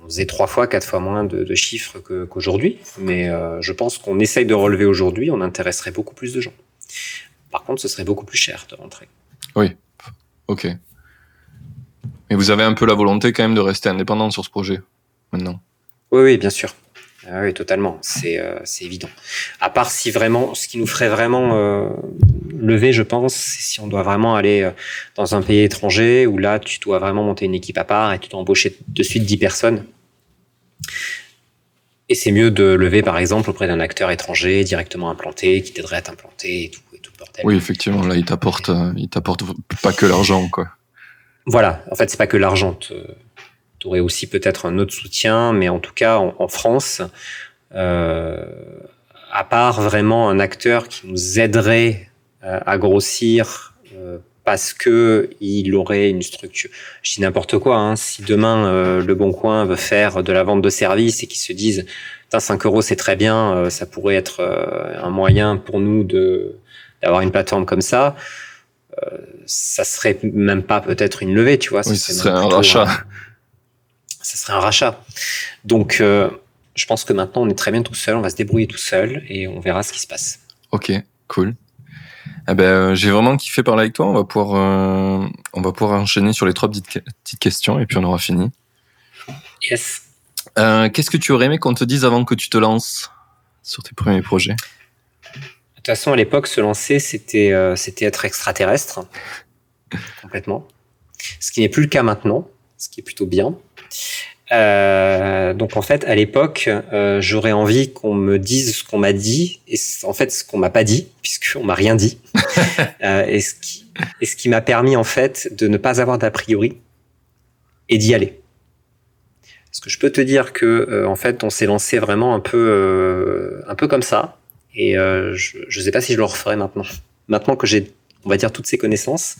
faisait trois fois, quatre fois moins de, chiffres qu'aujourd'hui. mais euh, je pense qu'on essaye de relever aujourd'hui, on intéresserait beaucoup plus de gens. Par contre, ce serait beaucoup plus cher de rentrer. Oui, ok. Mais vous avez un peu la volonté quand même de rester indépendant sur ce projet maintenant? Oui, oui, bien sûr. Ah oui, totalement. Euh, c'est évident. À part si vraiment, ce qui nous ferait vraiment euh, lever, je pense, c'est si on doit vraiment aller dans un pays étranger où là, tu dois vraiment monter une équipe à part et tu dois embaucher de suite 10 personnes. Et c'est mieux de lever, par exemple, auprès d'un acteur étranger directement implanté, qui t'aiderait à t'implanter et tout, et tout le bordel. Oui, effectivement, là, il t'apporte, euh, il t'apporte pas que l'argent, quoi. Voilà. En fait, c'est pas que l'argent. Tu aurais aussi peut-être un autre soutien, mais en tout cas, en, France, euh, à part vraiment un acteur qui nous aiderait euh, à grossir parce que il aurait une structure. Je dis n'importe quoi. Hein. Si demain euh, le Bon Coin veut faire de la vente de services et qu'ils se disent, 5 euros c'est très bien, euh, ça pourrait être euh, un moyen pour nous de d'avoir une plateforme comme ça. ça serait même pas peut-être une levée, tu vois. Ça serait, un rachat. ça serait un rachat. Donc, je pense que maintenant on est très bien tout seul, on va se débrouiller tout seul et on verra ce qui se passe. Ok, cool. Eh ben, euh, j'ai vraiment kiffé parler avec toi. On va pouvoir, euh, on va pouvoir enchaîner sur les trois petites, petites questions et puis on aura fini. Yes. Euh, Qu'est-ce que tu aurais aimé qu'on te dise avant que tu te lances sur tes premiers projets? De toute façon, à l'époque, se lancer, c'était euh, c'était être extraterrestre. Complètement. Ce qui n'est plus le cas maintenant, ce qui est plutôt bien. Euh, donc en fait, à l'époque, euh, j'aurais envie qu'on me dise ce qu'on m'a dit et en fait ce qu'on m'a pas dit, puisqu'on m'a rien dit. euh, et ce qui, et ce qui m'a permis en fait de ne pas avoir d'a priori et d'y aller. Parce que je peux te dire que euh, en fait, on s'est lancé vraiment un peu, euh, un peu comme ça. Et euh, je ne sais pas si je le referai maintenant. Maintenant que j'ai, on va dire, toutes ces connaissances,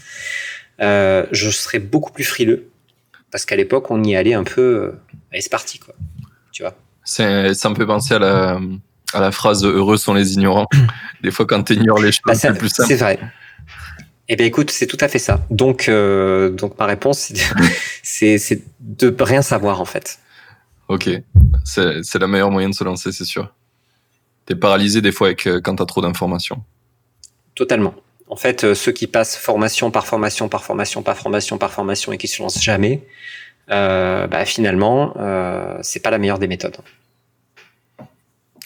euh, je serais beaucoup plus frileux. Parce qu'à l'époque, on y allait un peu. Euh, allez, c'est parti, quoi. Tu vois. C'est- Ça me fait penser à la, à la phrase Heureux sont les ignorants. Des fois, quand tu ignores les choses, Bah, c'est ça- plus simple. c'est vrai. Eh bien, écoute, c'est tout à fait ça. Donc, euh, donc ma réponse, c'est de- c'est c'est de rien savoir, en fait. Ok, c'est c'est le meilleur moyen de se lancer, c'est sûr. T'es paralysé des fois avec, euh, quand t'as trop d'informations. Totalement. En fait, euh, ceux qui passent formation par formation, par formation, par formation, par formation et qui se lancent jamais, euh, bah, finalement, euh, c'est pas la meilleure des méthodes.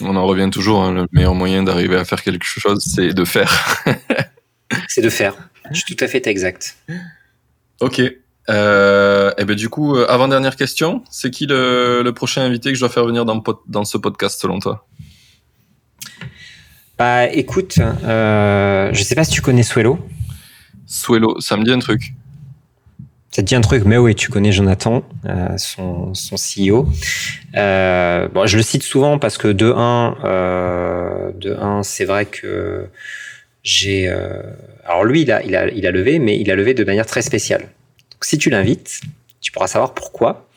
On en revient toujours, hein, le meilleur moyen d'arriver à faire quelque chose, c'est de faire. C'est de faire. Je suis tout à fait exact. Ok. Euh, et ben du coup, euh, avant-dernière question, c'est qui le, le prochain invité que je dois faire venir dans, dans ce podcast selon toi? Bah, écoute, euh, je sais pas si tu connais Swello. Suelo, ça me dit un truc. Ça te dit un truc, mais oui, tu connais Jonathan, euh, son, son CEO. Euh, bon, je le cite souvent parce que de un, euh, de un, c'est vrai que j'ai. euh, alors lui, il a, il a, il a levé, mais il a levé de manière très spéciale. Donc, si tu l'invites, tu pourras savoir pourquoi.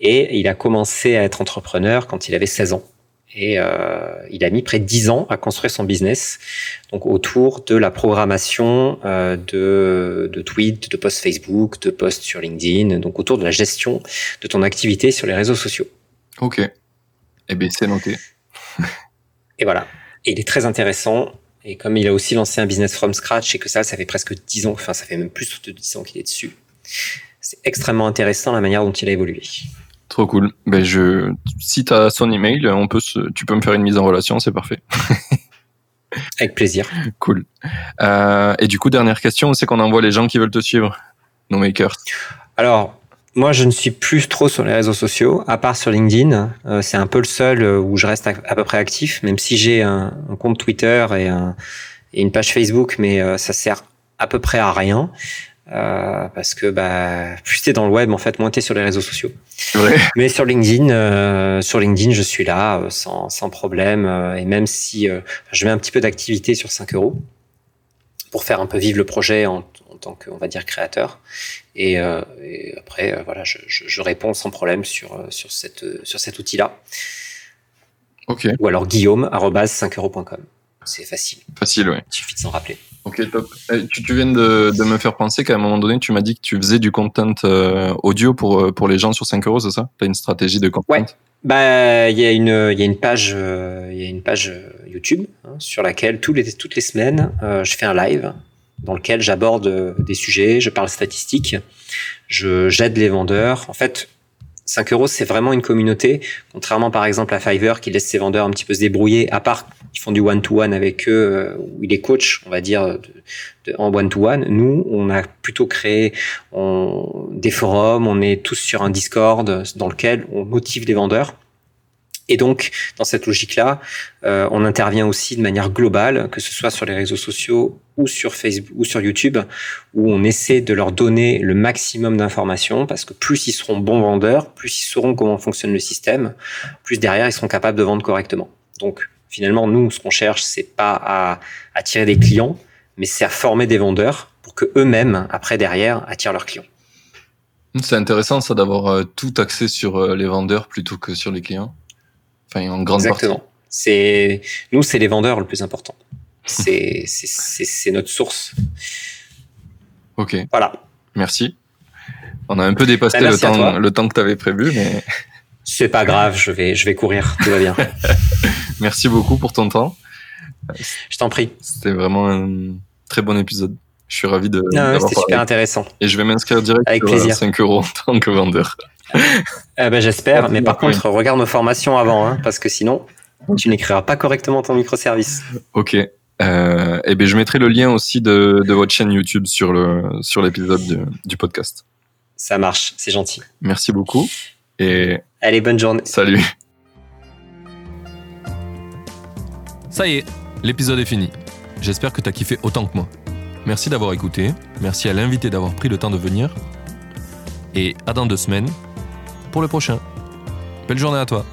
Et il a commencé à être entrepreneur quand il avait 16 ans. Et euh, il a mis près de 10 ans à construire son business, donc autour de la programmation euh, de, de tweets, de posts Facebook, de posts sur LinkedIn, donc autour de la gestion de ton activité sur les réseaux sociaux. Ok. Eh ben c'est noté. Et voilà. Et il est très intéressant. Et comme il a aussi lancé un business from scratch et que ça, ça fait presque 10 ans, enfin ça fait même plus de 10 ans qu'il est dessus, c'est extrêmement intéressant la manière dont il a évolué. Trop cool. Ben je, si t'as son email, on peut se, tu peux me faire une mise en relation, c'est parfait. Avec plaisir. Cool. Euh, et du coup, dernière question, c'est qu'on envoie les gens qui veulent te suivre No makers. Alors, moi, je ne suis plus trop sur les réseaux sociaux, à part sur LinkedIn. Euh, c'est un peu le seul euh, où je reste à, à peu près actif, même si j'ai un, un compte Twitter et, un- et une page Facebook, mais euh, ça sert à peu près à rien. Euh, parce que bah, plus t'es dans le web, en fait, moins t'es sur les réseaux sociaux. Vrai. Mais sur LinkedIn, euh, sur LinkedIn, je suis là euh, sans, sans problème. euh, et même si euh, je mets un petit peu d'activité sur 5 euros pour faire un peu vivre le projet en, en tant que, on va dire, créateur. Et, euh, et après, euh, voilà, je, je, je réponds sans problème sur, sur, cette, sur cet outil-là. Ok. Ou alors guillaume.5euros.com. C'est facile, Facile, ouais. il suffit de s'en rappeler. Ok, top. Eh, Tu, tu viens de, de me faire penser qu'à un moment donné, tu m'as dit que tu faisais du content euh, audio pour, euh, pour les gens sur 5 euros, c'est ça? T'as une stratégie de content? Ouais. Bah, il y a une, il y a une page, euh, y a une page euh, YouTube hein, sur laquelle tous les, toutes les semaines, je fais un live dans lequel j'aborde des sujets, je parle statistiques, je j'aide les vendeurs. En fait, 5 euros, c'est vraiment une communauté, contrairement par exemple à Fiverr qui laisse ses vendeurs un petit peu se débrouiller, à part qu'ils font du one-to-one avec eux, euh, où il est coach, on va dire, en one-to-one. Nous, on a plutôt créé des forums, on est tous sur un Discord dans lequel on motive les vendeurs. Et donc, dans cette logique-là, euh, on intervient aussi de manière globale, que ce soit sur les réseaux sociaux ou sur Facebook ou sur YouTube, où on essaie de leur donner le maximum d'informations, parce que plus ils seront bons vendeurs, plus ils sauront comment fonctionne le système, plus derrière ils seront capables de vendre correctement. Donc, finalement, nous, ce qu'on cherche, c'est pas à attirer des clients, mais c'est à former des vendeurs pour que eux-mêmes, après derrière, attirent leurs clients. C'est intéressant ça d'avoir euh, tout axé sur euh, les vendeurs plutôt que sur les clients. Enfin, en grande Exactement. C'est nous, c'est les vendeurs le plus important. C'est notre source. partie. Ok, Voilà. merci. On a un peu dépassé Bah, le temps, le temps que tu avais prévu, mais C'est pas grave, je vais je vais courir, tout va bien. merci beaucoup pour ton temps. Je t'en prie. C'était vraiment un très bon épisode. Je suis ravi de Non, d'avoir C'était super intéressant. Et je vais m'inscrire direct Avec sur plaisir. 5 euros en tant que vendeur. Eh ben, J'espère, mais par contre, regarde nos formations avant, hein, parce que sinon, tu n'écriras pas correctement ton microservice. Ok. Euh, et ben, je mettrai le lien aussi de, de votre chaîne YouTube sur le sur l'épisode du, du podcast. Ça marche, c'est gentil. Merci beaucoup. Et Allez, bonne journée. salut. Ça y est, l'épisode est fini. J'espère que t'as kiffé autant que moi. Merci d'avoir écouté, merci à l'invité d'avoir pris le temps de venir. Et à dans deux semaines pour le prochain. Belle journée à toi.